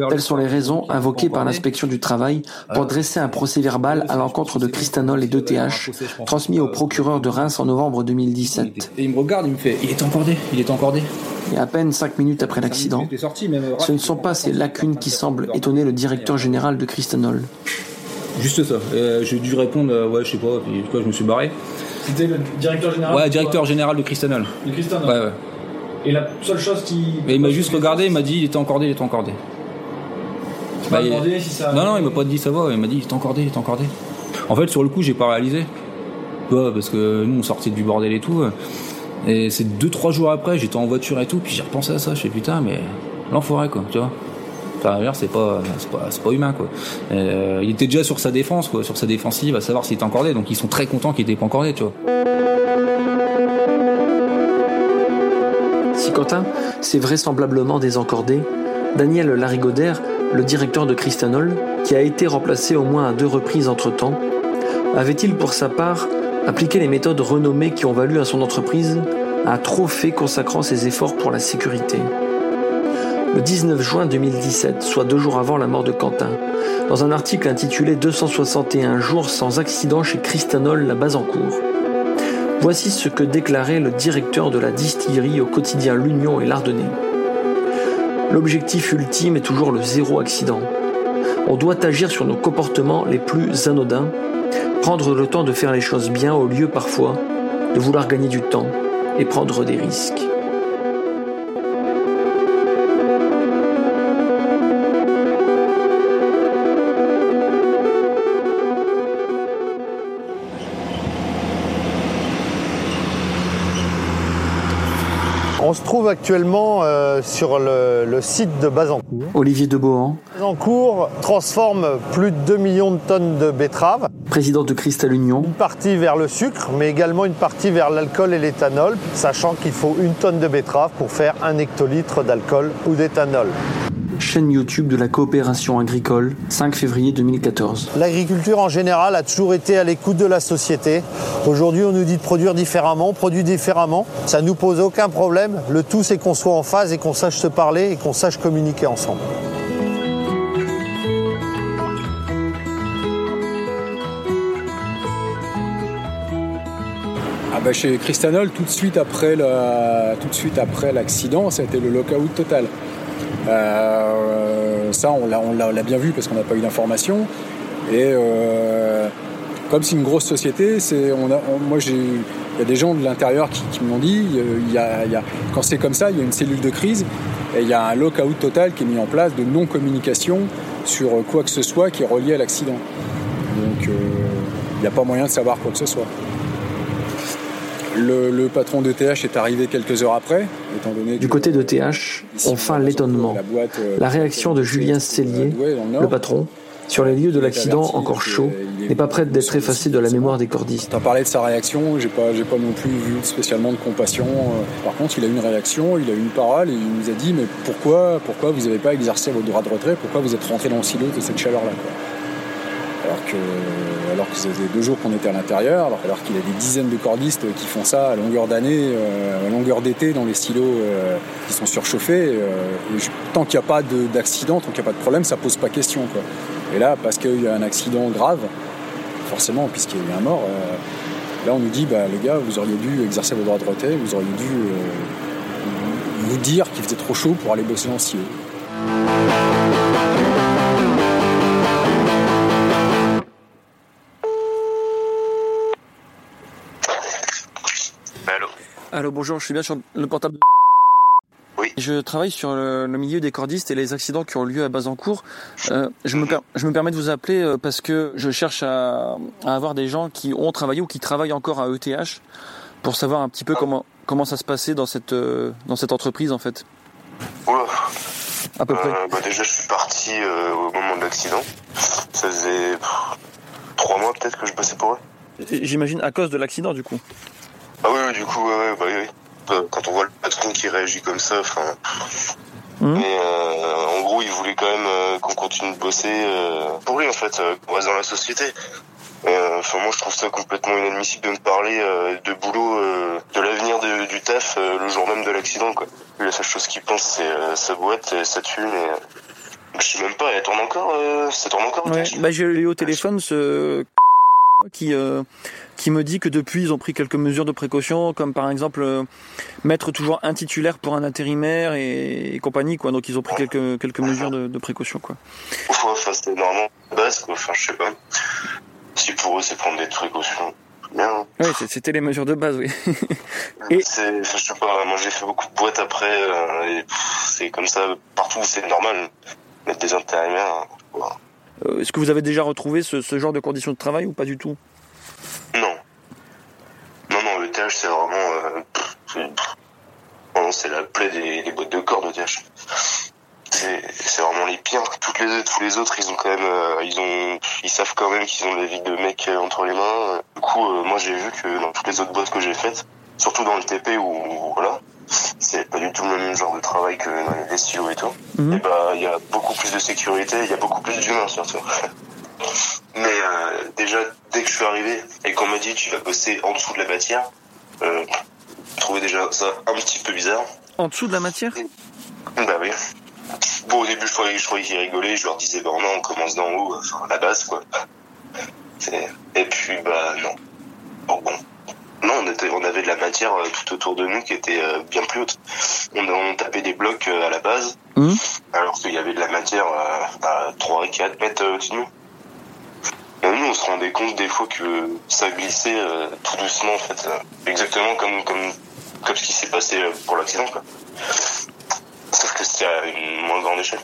Telles sont les raisons invoquées par l'inspection du travail pour dresser un procès verbal à l'encontre de Cristanol et d'ETH, transmis au procureur de Reims en novembre 2017. Et il me regarde, il me fait, il est encordé, il est encordé. Et à peine cinq minutes après l'accident, ce ne sont pas ces lacunes qui semblent étonner le directeur général de Cristanol. Juste ça. Euh, J'ai dû répondre, euh, ouais, je sais pas, puis quoi, je me suis barré. C'était le directeur général Ouais, directeur général de Cristanol. de Cristanol. Ouais, ouais. Et la seule chose qui. Mais il m'a juste regardé, il m'a dit, il était encordé, il était encordé. Tu m'as Bah, il- demandé si ça. Non, non, il m'a pas dit ça va, il m'a dit, il est encordé, il est encordé. En fait, sur le coup, j'ai pas réalisé. Parce que nous, on sortait du bordel et tout. Et c'est deux, trois jours après, j'étais en voiture et tout, puis j'ai repensé à ça. Je fais putain, mais l'enfoiré, quoi, tu vois. Enfin, c'est pas, c'est pas, c'est humain, quoi. Euh, il était déjà sur sa défense, quoi, sur sa défensive, à savoir s'il était encordé. Donc, ils sont très contents qu'il était pas encordé, tu vois. Si Quentin s'est vraisemblablement désencordé, Daniel Larigoder, le directeur de Cristanol, qui a été remplacé au moins à deux reprises entre-temps, avait-il pour sa part appliqué les méthodes renommées qui ont valu à son entreprise un trophée consacrant ses efforts pour la sécurité Le 19 juin 2017, soit deux jours avant la mort de Quentin, dans un article intitulé 261 jours sans accident chez Cristanol la Bazancourt, Voici ce que déclarait le directeur de la distillerie au quotidien L'Union et l'Ardennais. L'objectif ultime est toujours le zéro accident. On doit agir sur nos comportements les plus anodins, prendre le temps de faire les choses bien au lieu parfois de vouloir gagner du temps et prendre des risques. On se trouve actuellement euh, sur le, le site de Bazancourt. Olivier Debohan, Bazancourt transforme plus de 2 millions de tonnes de betteraves, président de Cristal Union, une partie vers le sucre, mais également une partie vers l'alcool et l'éthanol, sachant qu'il faut une tonne de betterave pour faire un hectolitre d'alcool ou d'éthanol. chaîne YouTube de la coopération agricole, 5 février 2014. L'agriculture en général a toujours été à l'écoute de la société. Aujourd'hui, on nous dit de produire différemment, on produit différemment. Ça ne nous pose aucun problème. Le tout, c'est qu'on soit en phase et qu'on sache se parler et qu'on sache communiquer ensemble. Bah chez Cristanol, tout de suite après l'accident, ça a été le lockout total. Euh, ça, on l'a, bien vu parce qu'on n'a pas eu d'informations. Et euh, comme c'est une grosse société, moi il y a des gens de l'intérieur qui, l'ont dit. quand c'est comme ça, il y a une cellule de crise et il y a un lockout total qui est mis en place de non-communication sur quoi que ce soit qui est relié à l'accident. Donc euh, il n'y a pas moyen de savoir quoi que ce soit. Le, le patron de TH est arrivé quelques heures après, étant donné Du côté de TH, on feint l'étonnement. La, boîte, euh, La réaction de Julien Cellier, Douai, dans le patron, sur les lieux de l'accident encore chaud, n'est pas prête d'être effacée de la mémoire des cordistes. T'as parlé de sa réaction, j'ai pas, j'ai pas non plus vu spécialement de compassion. Euh, Par contre, il a eu une réaction, il a eu une parole et il nous a dit mais pourquoi, pourquoi vous n'avez pas exercé votre droit de retrait Pourquoi vous êtes rentré dans le silo de cette chaleur-là quoi alors que, alors que ça faisait deux jours qu'on était à l'intérieur, alors, qu'il y a des dizaines de cordistes qui font ça à longueur d'année, euh, à longueur d'été dans les silos euh, qui sont surchauffés. euh, et tant qu'il n'y a pas de- d'accident, tant qu'il n'y a pas de problème, ça pose pas question. Et là, parce qu'il y a un accident grave, forcément, puisqu'il y a eu un mort, là on nous dit, bah, les gars, vous auriez dû exercer vos droits de retrait, vous auriez dû euh, vous dire qu'il faisait trop chaud pour aller bosser le silo. Allô bonjour, je suis bien sur le portable. Oui. Je travaille sur le, le milieu des cordistes et les accidents qui ont lieu à Bazancourt. Euh, je, me per- je me permets de vous appeler euh, parce que je cherche à, à avoir des gens qui ont travaillé ou qui travaillent encore à ETH pour savoir un petit peu comment, comment ça se passait dans cette, euh, dans cette entreprise en fait, Oula. à peu près. Euh, bah déjà, je suis parti euh, au moment de l'accident. Ça faisait pff, trois mois peut-être que je bossais pour eux. J'imagine à cause de l'accident du coup. Du coup, ouais, ouais, bah, oui. Euh, Quand on voit le patron qui réagit comme ça, enfin. Mhm. Mais euh, en gros, il voulait quand même euh, qu'on continue de bosser euh, pour lui, en fait, qu'on reste dans la société. Enfin, moi, je trouve ça complètement inadmissible de me parler de boulot, de l'avenir du taf le jour même de l'accident, quoi. La seule chose qu'il pense, c'est sa boîte, et sa thune, et je sais même pas, elle tourne encore, ça tourne encore. Ouais, bah, j'ai eu au téléphone ce qui euh, qui me dit que depuis ils ont pris quelques mesures de précaution comme par exemple euh, mettre toujours un titulaire pour un intérimaire et, et compagnie quoi donc ils ont pris quelques quelques mesures de, de précaution quoi Ouais, Enfin, c'était normalement base, quoi. Enfin, je sais pas. Si pour eux, c'est prendre des précautions. Bien. hein. oui c'est- c'était les mesures de base oui C'est, enfin, je sais pas, moi j'ai fait beaucoup de boîtes après, euh, et c'est comme ça, partout c'est normal. Mettre des intérimaires, voilà. Euh, est-ce que vous avez déjà retrouvé ce, genre de conditions de travail ou pas du tout? Non. Non, non, le TH c'est vraiment, euh, pff, c'est, la plaie des, des boîtes de corps, le TH. C'est, vraiment les pires. Toutes les, tous les autres, ils ont quand même, euh, ils ont, ils savent quand même qu'ils ont la vie de euh, entre les mains. Du coup, moi j'ai vu que dans toutes les autres boîtes que j'ai faites, surtout dans le TP où, voilà, c'est pas du tout le même genre de travail que dans les silos et tout. Mhm. Et bah, il y a beaucoup plus de sécurité, il y a beaucoup plus d'humains surtout. Mais euh, déjà, dès que je suis arrivé et qu'on m'a dit tu vas bosser en dessous de la matière, euh, je trouvais déjà ça un petit peu bizarre. en dessous de la matière? Bah oui. Bon, au début, je croyais, je qu'ils rigolaient. Je leur disais, bah non, on commence d'en haut, enfin, à la base, quoi. Et puis, bah non. Bon, bon. On, était, on avait de la matière euh, tout autour de nous qui était euh, bien plus haute. On, on tapait des blocs euh, à la base, Mhm. alors qu'il y avait de la matière à 3 4 mètres au-dessus de nous. Et nous, on se rendait compte des fois que ça glissait tout doucement, en fait. exactement comme, comme, comme ce qui s'est passé pour l'accident, quoi. Sauf que c'était à une moins grande échelle.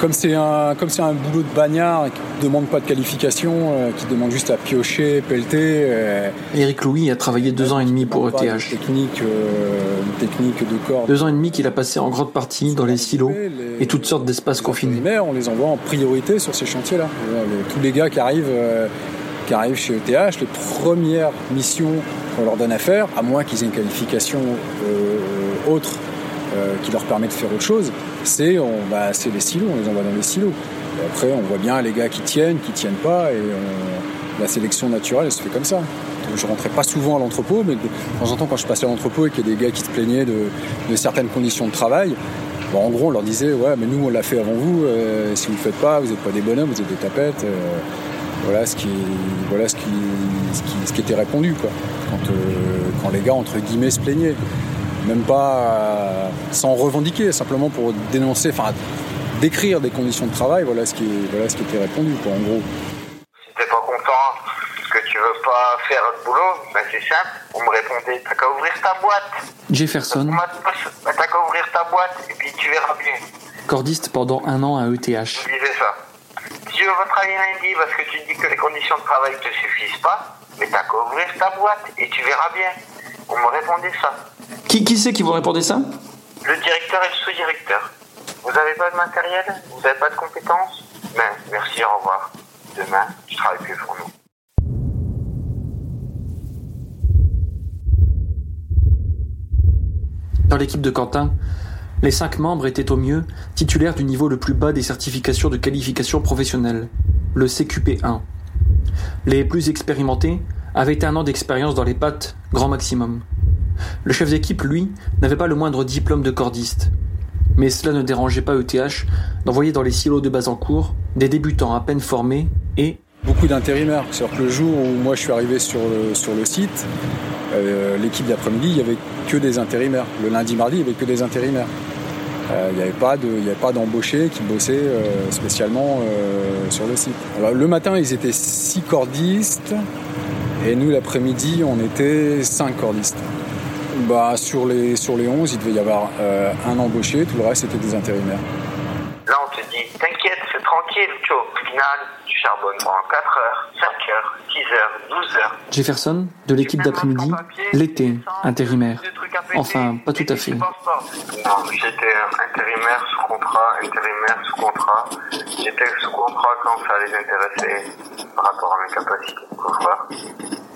Comme c'est un, comme c'est un boulot de bagnard qui ne demande pas de qualification, euh, qui demande juste à piocher, pelleter. euh, Éric Louis a travaillé deux ans et demi pour ETH. Technique, euh, une technique de corps. Deux ans et demi qu'il a passé en grande partie dans les silos et toutes sortes d'espaces confinés. Mais on les envoie en priorité sur ces chantiers-là. Euh, Tous les gars qui arrivent, euh, qui arrivent chez ETH, les premières missions qu'on leur donne à faire, à moins qu'ils aient une qualification euh, autre euh, qui leur permet de faire autre chose, c'est bah, les silos, on les envoie dans les silos. Et après, on voit bien les gars qui tiennent, qui tiennent pas, et la sélection naturelle, elle se fait comme ça. Je rentrais pas souvent à l'entrepôt, mais de temps en temps, quand je passais à l'entrepôt et qu'il y a des gars qui se plaignaient de, certaines conditions de travail, Bon, en gros, on leur disait, ouais, mais nous, on l'a fait avant vous. euh, si vous le faites pas, vous n'êtes pas des bonhommes, vous êtes des tapettes. euh, voilà ce qui, voilà ce qui, ce qui, était répondu, quoi. Quand, quand les gars, entre guillemets, se plaignaient. Même pas euh, sans revendiquer, simplement pour dénoncer, enfin, décrire des conditions de travail, voilà ce qui, voilà ce qui était répondu, quoi, en gros. Si t'es pas content que tu veux pas faire le boulot, ben c'est simple. On me répondait, t'as qu'à ouvrir ta boîte. Jefferson, Bah, t'as qu'à ouvrir ta boîte et puis tu verras bien. cordiste pendant un an à ETH. Je disais ça. Si tu veux pas travailler lundi parce que tu dis que les conditions de travail te suffisent pas, mais t'as qu'à ouvrir ta boîte et tu verras bien. On me répondait ça. Qui, qui c'est qui vous répondait ça Le directeur et le sous-directeur. Vous avez pas de matériel Vous avez pas de compétences Ben, merci, au revoir. Demain, je travaille plus pour nous. Dans l'équipe de Quentin, les cinq membres étaient au mieux titulaires du niveau le plus bas des certifications de qualification professionnelle, le CQP1. Les plus expérimentés avaient un an d'expérience dans les pattes, grand maximum. Le chef d'équipe, lui, n'avait pas le moindre diplôme de cordiste. Mais cela ne dérangeait pas ETH d'envoyer dans les silos de Bazancourt des débutants à peine formés et, Beaucoup d'intérimaires. C'est-à-dire que le jour où moi je suis arrivé sur le, site, euh, l'équipe d'après-midi, il n'y avait que des intérimaires. Le lundi, mardi, il n'y avait que des intérimaires. Euh, il n'y avait pas n'y avait pas d'embauchés qui bossaient euh, spécialement sur le site. Le matin, ils étaient six cordistes et nous, l'après-midi, on était cinq cordistes. Bah, sur, les, sur les 11, il devait y avoir euh, un embauché, tout le reste, c'était des intérimaires. Là, on te dit, t'inquiète, c'est tranquille, Joe. Au final, tu charbonnes pendant 4 heures, 5 heures, 6 heures, 12 heures. Jefferson, de l'équipe d'après-midi, l'été, intérimaire. Enfin, pas tout à fait. Non, j'étais intérimaire sous contrat, intérimaire sous contrat. J'étais sous contrat quand ça les intéressait par rapport à mes capacités de couvreur.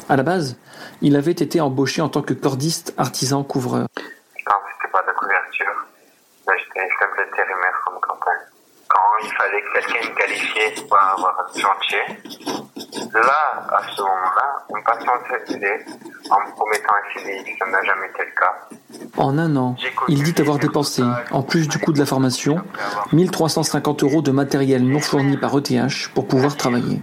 À la base, il avait été embauché en tant que cordiste artisan couvreur. Quand c'était pas de couverture, là, j'étais simple intérimaire comme Quentin. Quand il fallait quelqu'un qualifié pour avoir un chantier, là, à ce moment-là, on passait en CDD en me promettant un CDI, ça n'a jamais été le cas. En un an, il dit avoir dépensé, en plus du coût de la formation, 1350 euros de matériel non fourni par ETH pour pouvoir travailler.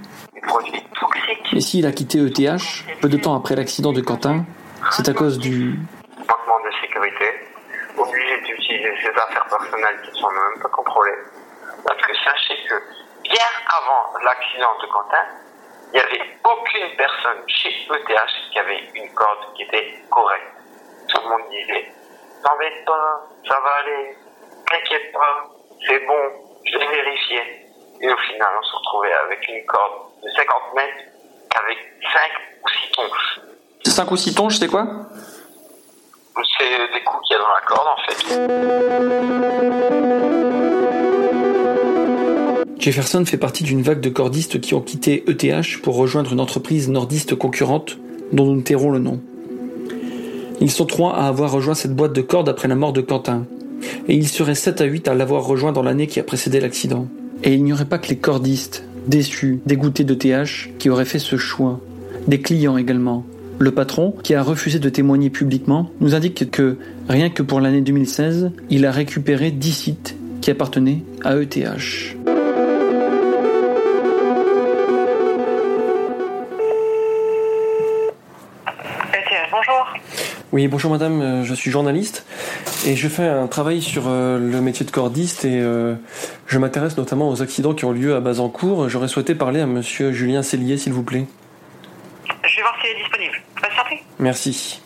Et s'il a quitté ETH, peu de temps après l'accident de Quentin, c'est à cause du... manquement de sécurité, obligé d'utiliser ses affaires personnelles qui sont même pas contrôlées. Parce que sachez que bien avant l'accident de Quentin, il n'y avait aucune personne chez ETH qui avait une corde qui était correcte. Tout le monde disait T'embête pas, ça va aller, t'inquiète pas, c'est bon, je l'ai vérifié. Et au final, on se retrouvait avec une corde de 50 mètres avec 5 ou 6 tonches. 5 ou 6 tonches, c'est quoi? C'est des coups qu'il y a dans la corde en fait. Jefferson fait partie d'une vague de cordistes qui ont quitté ETH pour rejoindre une entreprise nordiste concurrente dont nous tairons le nom. Ils sont trois à avoir rejoint cette boîte de cordes après la mort de Quentin, et ils seraient 7 à 8 à l'avoir rejoint dans l'année qui a précédé l'accident. Et il n'y aurait pas que les cordistes, déçus, dégoûtés d'ETH, qui auraient fait ce choix. Des clients également. Le patron, qui a refusé de témoigner publiquement, nous indique que, rien que pour l'année 2016, il a récupéré 10 sites qui appartenaient à E ETH. ETH, bonjour. Oui, bonjour madame, euh, je suis journaliste et je fais un travail sur euh, le métier de cordiste et euh, je m'intéresse notamment aux accidents qui ont lieu à Bazancourt. J'aurais souhaité parler à monsieur Julien Cellier, s'il vous plaît. Je vais voir s'il est disponible. Merci.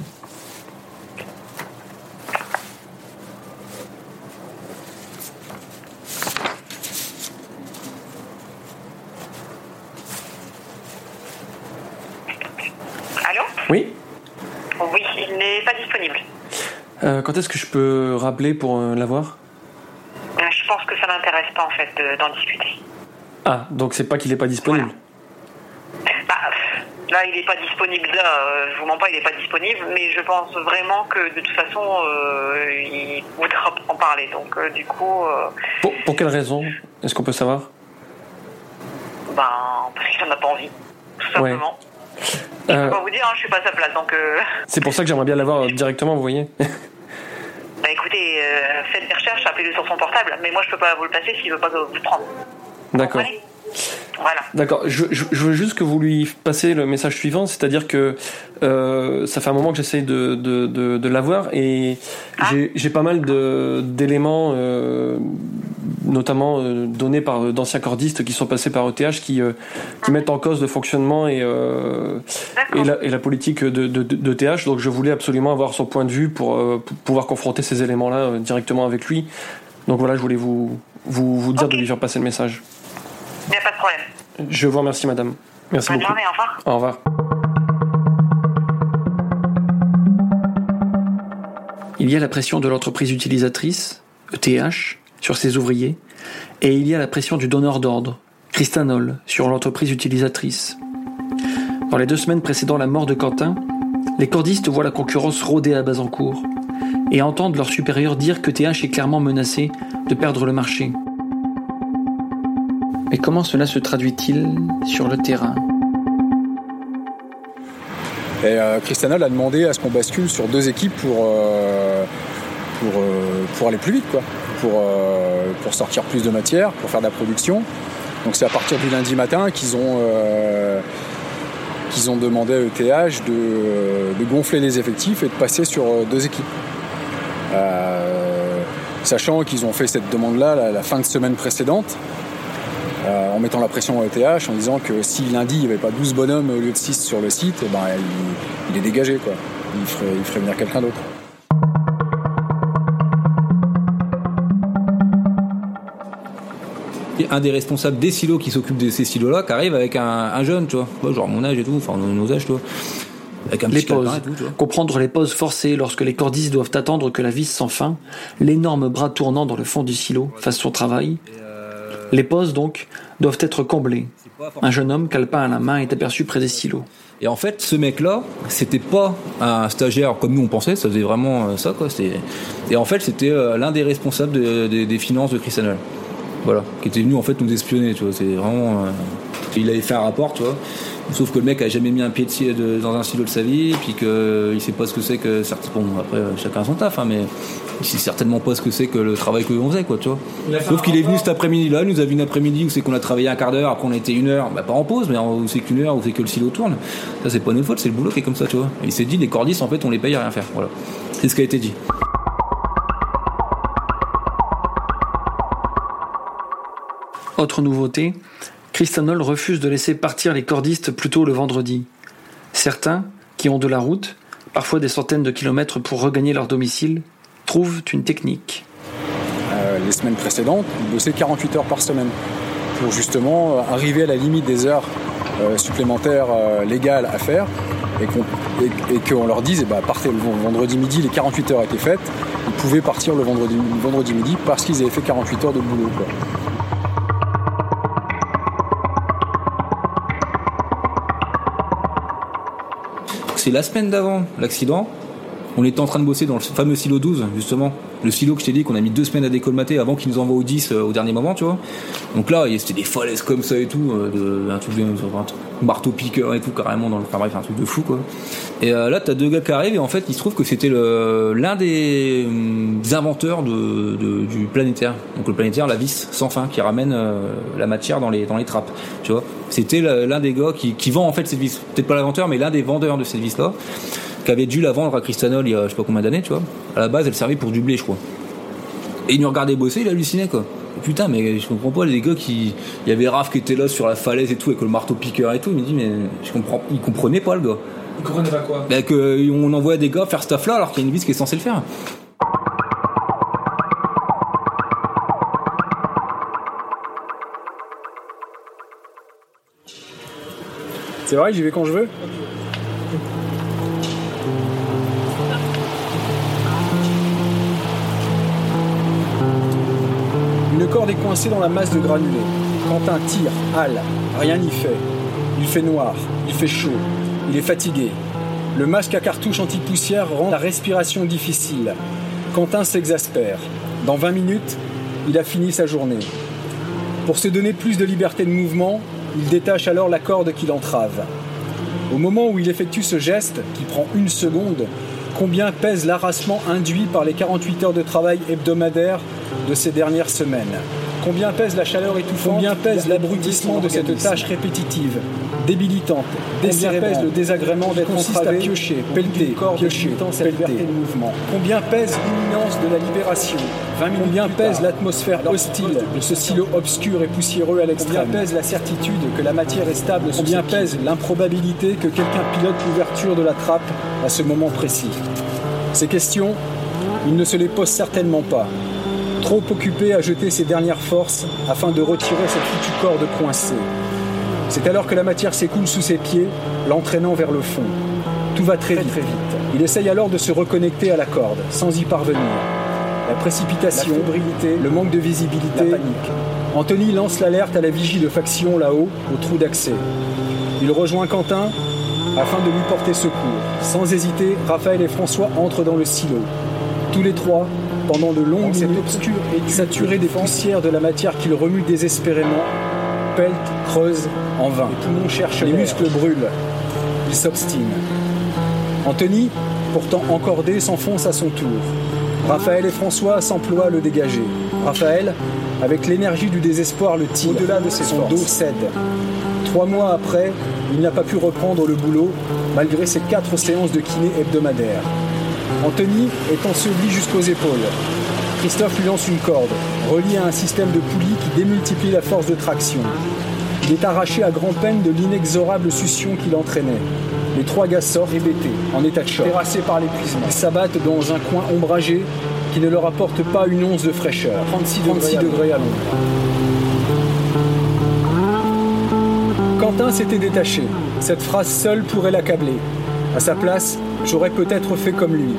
Allô? Oui Oui, il n'est pas disponible. Euh, Quand est-ce que je peux rappeler pour euh, l'avoir? Euh, Je pense que ça n'intéresse pas en fait de- d'en discuter. Ah, donc c'est pas qu'il est pas disponible. Là, il n'est pas disponible. Là, euh, je vous mens pas, il n'est pas disponible. Mais je pense vraiment que de toute façon, euh, il voudra en parler. Donc, euh, du coup, euh, Pour, pour quelle raison Est-ce qu'on peut savoir? Ben, parce qu'il n'en a pas envie, tout Ouais. simplement. Je Euh, peux pas vous dire, hein, je suis pas à sa place. Donc, euh, C'est pour ça que j'aimerais bien l'avoir directement, vous voyez bah, écoutez, euh, faites des recherches, appelez-le sur son portable. Mais moi, je peux pas vous le passer s'il veut pas vous prendre. D'accord. Voilà. D'accord. Je, je, je veux juste que vous lui passez le message suivant, c'est-à-dire que euh, ça fait un moment que j'essaye de, de, de, de l'avoir et j'ai j'ai pas mal d'éléments, euh, notamment euh, donnés par d'anciens cordistes qui sont passés par ETH, qui, qui mettent en cause le fonctionnement et, et, la, et la politique de, de. Donc je voulais absolument avoir son point de vue pour, pour pouvoir confronter ces éléments-là directement avec lui. Donc voilà, je voulais vous, vous, vous dire de lui faire passer le message. Il n'y a pas de problème. Je vous remercie, madame. Merci Bonne beaucoup. journée, au revoir. Au revoir. Il y a la pression de l'entreprise utilisatrice, ETH, sur ses ouvriers, et il y a la pression du donneur d'ordre, Christanol, sur l'entreprise utilisatrice. Dans les deux semaines précédant la mort de Quentin, les cordistes voient la concurrence rôder à Bazancourt et entendent leurs supérieurs dire que TH est clairement menacé de perdre le marché. Mais comment cela se traduit-il sur le terrain Et euh, Cristianol a demandé à ce qu'on bascule sur deux équipes pour, euh, pour, euh, pour aller plus vite, quoi. Pour, pour sortir plus de matière, pour faire de la production. Donc c'est à partir du lundi matin qu'ils ont, ont demandé à ETH de, de gonfler les effectifs et de passer sur deux équipes. Sachant qu'ils ont fait cette demande-là la, fin de semaine précédente, en mettant la pression à ETH, en disant que si lundi il n'y avait pas 12 bonhommes au lieu de 6 sur le site, eh ben, il, il est dégagé. Quoi. Il, ferait, il ferait venir quelqu'un d'autre. Il y a un des responsables des silos qui s'occupe de ces silos-là qui arrive avec un, un jeune, tu vois, genre mon âge et tout, enfin nos âges, tu vois. Avec un Les petit pauses. et tout, tu vois. Comprendre les pauses forcées lorsque les cordistes doivent attendre que la vis sans fin, l'énorme bras tournant dans le fond du silo fasse son travail. Les pauses, donc, doivent être comblées. Un jeune homme, calepin à la main, est aperçu près des silos. Et en fait, ce mec-là, c'était pas un stagiaire comme nous on pensait, ça faisait vraiment euh, ça, quoi. Et en fait, c'était euh, l'un des responsables de- des- finances de Cristianol. Voilà, qui était venu en fait nous espionner, tu vois. C'est vraiment. euh, Il avait fait un rapport, tu vois. Sauf que le mec a jamais mis un pied de, dans un silo de sa vie, puis qu'il sait pas ce que c'est que certains. Bon, après, chacun son taf, hein, mais il sait certainement pas ce que c'est que le travail que l'on faisait, quoi, tu vois. Sauf qu'il est venu cet après-midi-là, il nous a vu une après-midi où c'est qu'on a travaillé un quart d'heure, après on a été une heure, bah pas en pause, mais où c'est qu'une heure, où c'est que le silo tourne. Ça, c'est pas notre faute, c'est le boulot qui est comme ça, tu vois. Et il s'est dit, les cordistes, en fait, on les paye à rien faire. Voilà. C'est ce qui a été dit. Autre nouveauté, Cristanol refuse de laisser partir les cordistes plus tôt le vendredi. Certains, qui ont de la route, parfois des centaines de kilomètres pour regagner leur domicile, trouvent une technique. Euh, les semaines précédentes, il bossait 48 heures par semaine pour justement euh, arriver à la limite des heures euh, supplémentaires euh, légales à faire et qu'on et, leur dise eh ben, partez le vendredi midi, les 48 heures étaient faites, ils pouvaient partir le vendredi, le vendredi midi parce qu'ils avaient fait 48 heures de boulot. quoi. C'est la semaine d'avant l'accident. On était en train de bosser dans le fameux silo 12, justement. Le silo que je t'ai dit qu'on a mis deux semaines à décolmater avant qu'ils nous envoient au 10 euh, au dernier moment, tu vois. Donc là, c'était des falaises comme ça et tout, euh, de, un truc de un marteau piqueur et tout, carrément dans le. Enfin bref, un truc de fou, quoi. Et euh, là, t'as deux gars qui arrivent et en fait, il se trouve que c'était l'un des, hum, des inventeurs de, de- du planétaire. Donc le planétaire, la vis sans fin, qui ramène euh, la matière dans les, dans les trappes, tu vois. C'était l'un des gars qui, qui vend en fait cette vis. Peut-être pas l'inventeur, mais l'un des vendeurs de cette vis-là qui avait dû la vendre à Cristanol il y a je sais pas combien d'années, tu vois. À la base, elle servait pour du blé, je crois. Et il nous regardait bosser, il hallucinait, quoi. Putain, mais je comprends pas, les gars qui. Il y avait Raph qui était là sur la falaise et tout, avec le marteau piqueur et tout. Il me dit, mais je comprends. Il comprenait pas, le gars. Vous comprenez pas quoi? Bah, qu'on envoie des gars faire ce taf là alors qu'il y a une vis qui est censée le faire. C'est vrai, j'y vais quand je veux? Est coincée dans la masse de granulés. Quentin tire, hale, rien n'y fait. Il fait noir, il fait chaud, il est fatigué. Le masque à cartouche anti-poussière rend la respiration difficile. Quentin s'exaspère. Dans 20 minutes, il a fini sa journée. Pour se donner plus de liberté de mouvement, il détache alors la corde qui l'entrave. Au moment où il effectue ce geste, qui prend une seconde, combien pèse l'arrassement induit par les 48 heures de travail hebdomadaires de ces dernières semaines. Combien pèse la chaleur étouffante Combien pèse l'abrutissement de cette tâche répétitive, débilitante, Combien pèse le désagrément d'être entravé, piocher, pelleter, piocher, pelleter, mouvement Combien pèse l'imminence de la libération Combien pèse l'atmosphère hostile de ce silo obscur et poussiéreux à l'extrême Combien pèse la certitude que la matière est stable Combien pèse l'improbabilité que quelqu'un pilote l'ouverture de la trappe à ce moment précis Ces questions, il ne se les pose certainement pas. Trop occupé à jeter ses dernières forces afin de retirer cette foutue corde coincée. C'est alors que la matière s'écoule sous ses pieds, l'entraînant vers le fond. Tout va très, vite, très vite. Il essaye alors de se reconnecter à la corde, sans y parvenir. La précipitation, la fébrilité, le manque de visibilité, la panique. Anthony lance l'alerte à la vigie de faction là-haut, au trou d'accès. Il rejoint Quentin afin de lui porter secours. Sans hésiter, Raphaël et François entrent dans le silo. Tous les trois, pendant de longues minutes, obscur et saturés des poussières de la matière qu'ils remuent désespérément, peltent, creusent, en vain. Les poumons cherchent, les muscles brûlent. Ils s'obstinent. Anthony, pourtant encordé, s'enfonce à son tour. Raphaël et François s'emploient à le dégager. Raphaël, avec l'énergie du désespoir, le tire. Au-delà de ses son dos cède. Trois mois après, il n'a pas pu reprendre le boulot, malgré ses quatre séances de kiné hebdomadaires. Anthony est enseveli jusqu'aux épaules. Christophe lui lance une corde, reliée à un système de poulies qui démultiplie la force de traction. Il est arraché à grand-peine de l'inexorable succion qui l'entraînait. Les trois gars sortent hébétés, en état de choc, terrassés par l'épuisement. Ils s'abattent dans un coin ombragé qui ne leur apporte pas une once de fraîcheur. 36, degrés, à l'ombre. Quentin s'était détaché. Cette phrase seule pourrait l'accabler. À sa place, j'aurais peut-être fait comme lui.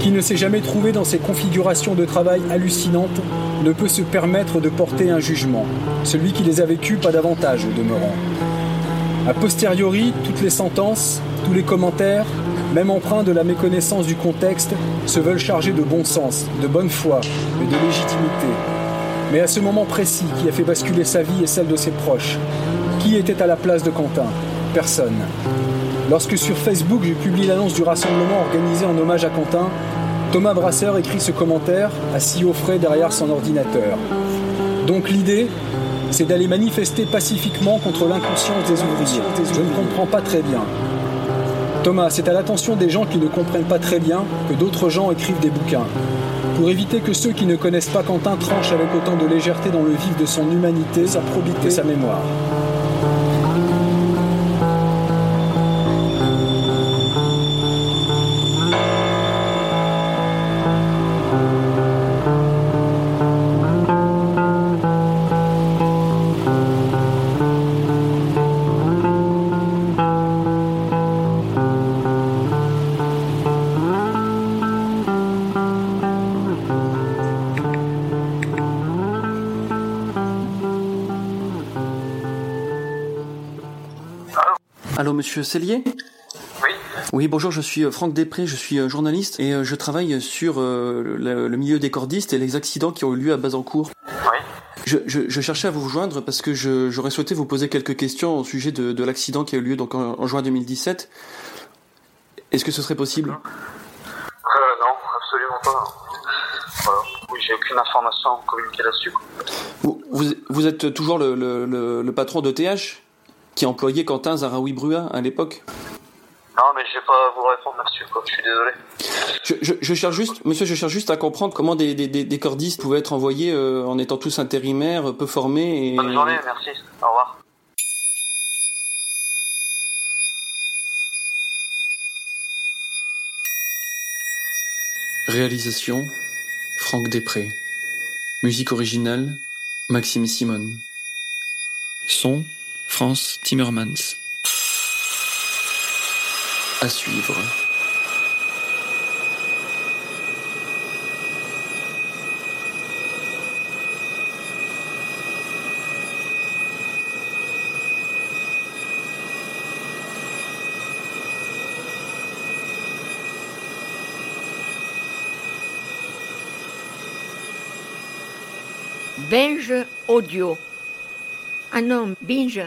Qui ne s'est jamais trouvé dans ces configurations de travail hallucinantes ne peut se permettre de porter un jugement. Celui qui les a vécues, pas davantage au demeurant. A posteriori, toutes les sentences, tous les commentaires, même empreints de la méconnaissance du contexte, se veulent charger de bon sens, de bonne foi et de légitimité. Mais à ce moment précis qui a fait basculer sa vie et celle de ses proches, qui était à la place de Quentin? Personne. Lorsque sur Facebook je publie l'annonce du rassemblement organisé en hommage à Quentin, Thomas Brasseur écrit ce commentaire, assis au frais derrière son ordinateur. Donc l'idée, c'est d'aller manifester pacifiquement contre l'inconscience des ouvriers. Je ne comprends pas très bien. Thomas, c'est à l'attention des gens qui ne comprennent pas très bien que d'autres gens écrivent des bouquins. Pour éviter que ceux qui ne connaissent pas Quentin tranchent avec autant de légèreté dans le vif de son humanité, sa probité, sa mémoire. Allô, monsieur Cellier? Oui. Oui, bonjour, je suis euh, Franck Després, je suis euh, journaliste et euh, je travaille sur le, milieu des cordistes et les accidents qui ont eu lieu à Bazancourt. Oui. Je, je, je cherchais à vous joindre parce que j'aurais souhaité vous poser quelques questions au sujet de, de l'accident qui a eu lieu donc en, en juin 2017. Est-ce que ce serait possible? Euh, non, absolument pas. Voilà. Oui, j'ai aucune information à communiquer là-dessus. vous, vous, vous êtes toujours le, le, le, le patron de TH qui employait Quentin Zaraoui Brua à l'époque Non, mais je vais pas vous répondre là-dessus, quoi. Je suis désolé. je, je, je cherche juste, monsieur, je cherche juste à comprendre comment des, des, des, des cordistes pouvaient être envoyés euh, en étant tous intérimaires, peu formés et... Bonne journée, merci. Au revoir. Réalisation Franck Després. Musique originale Maxime Simon. Son France Timmermans. À suivre. Binge audio. Ah non, binge,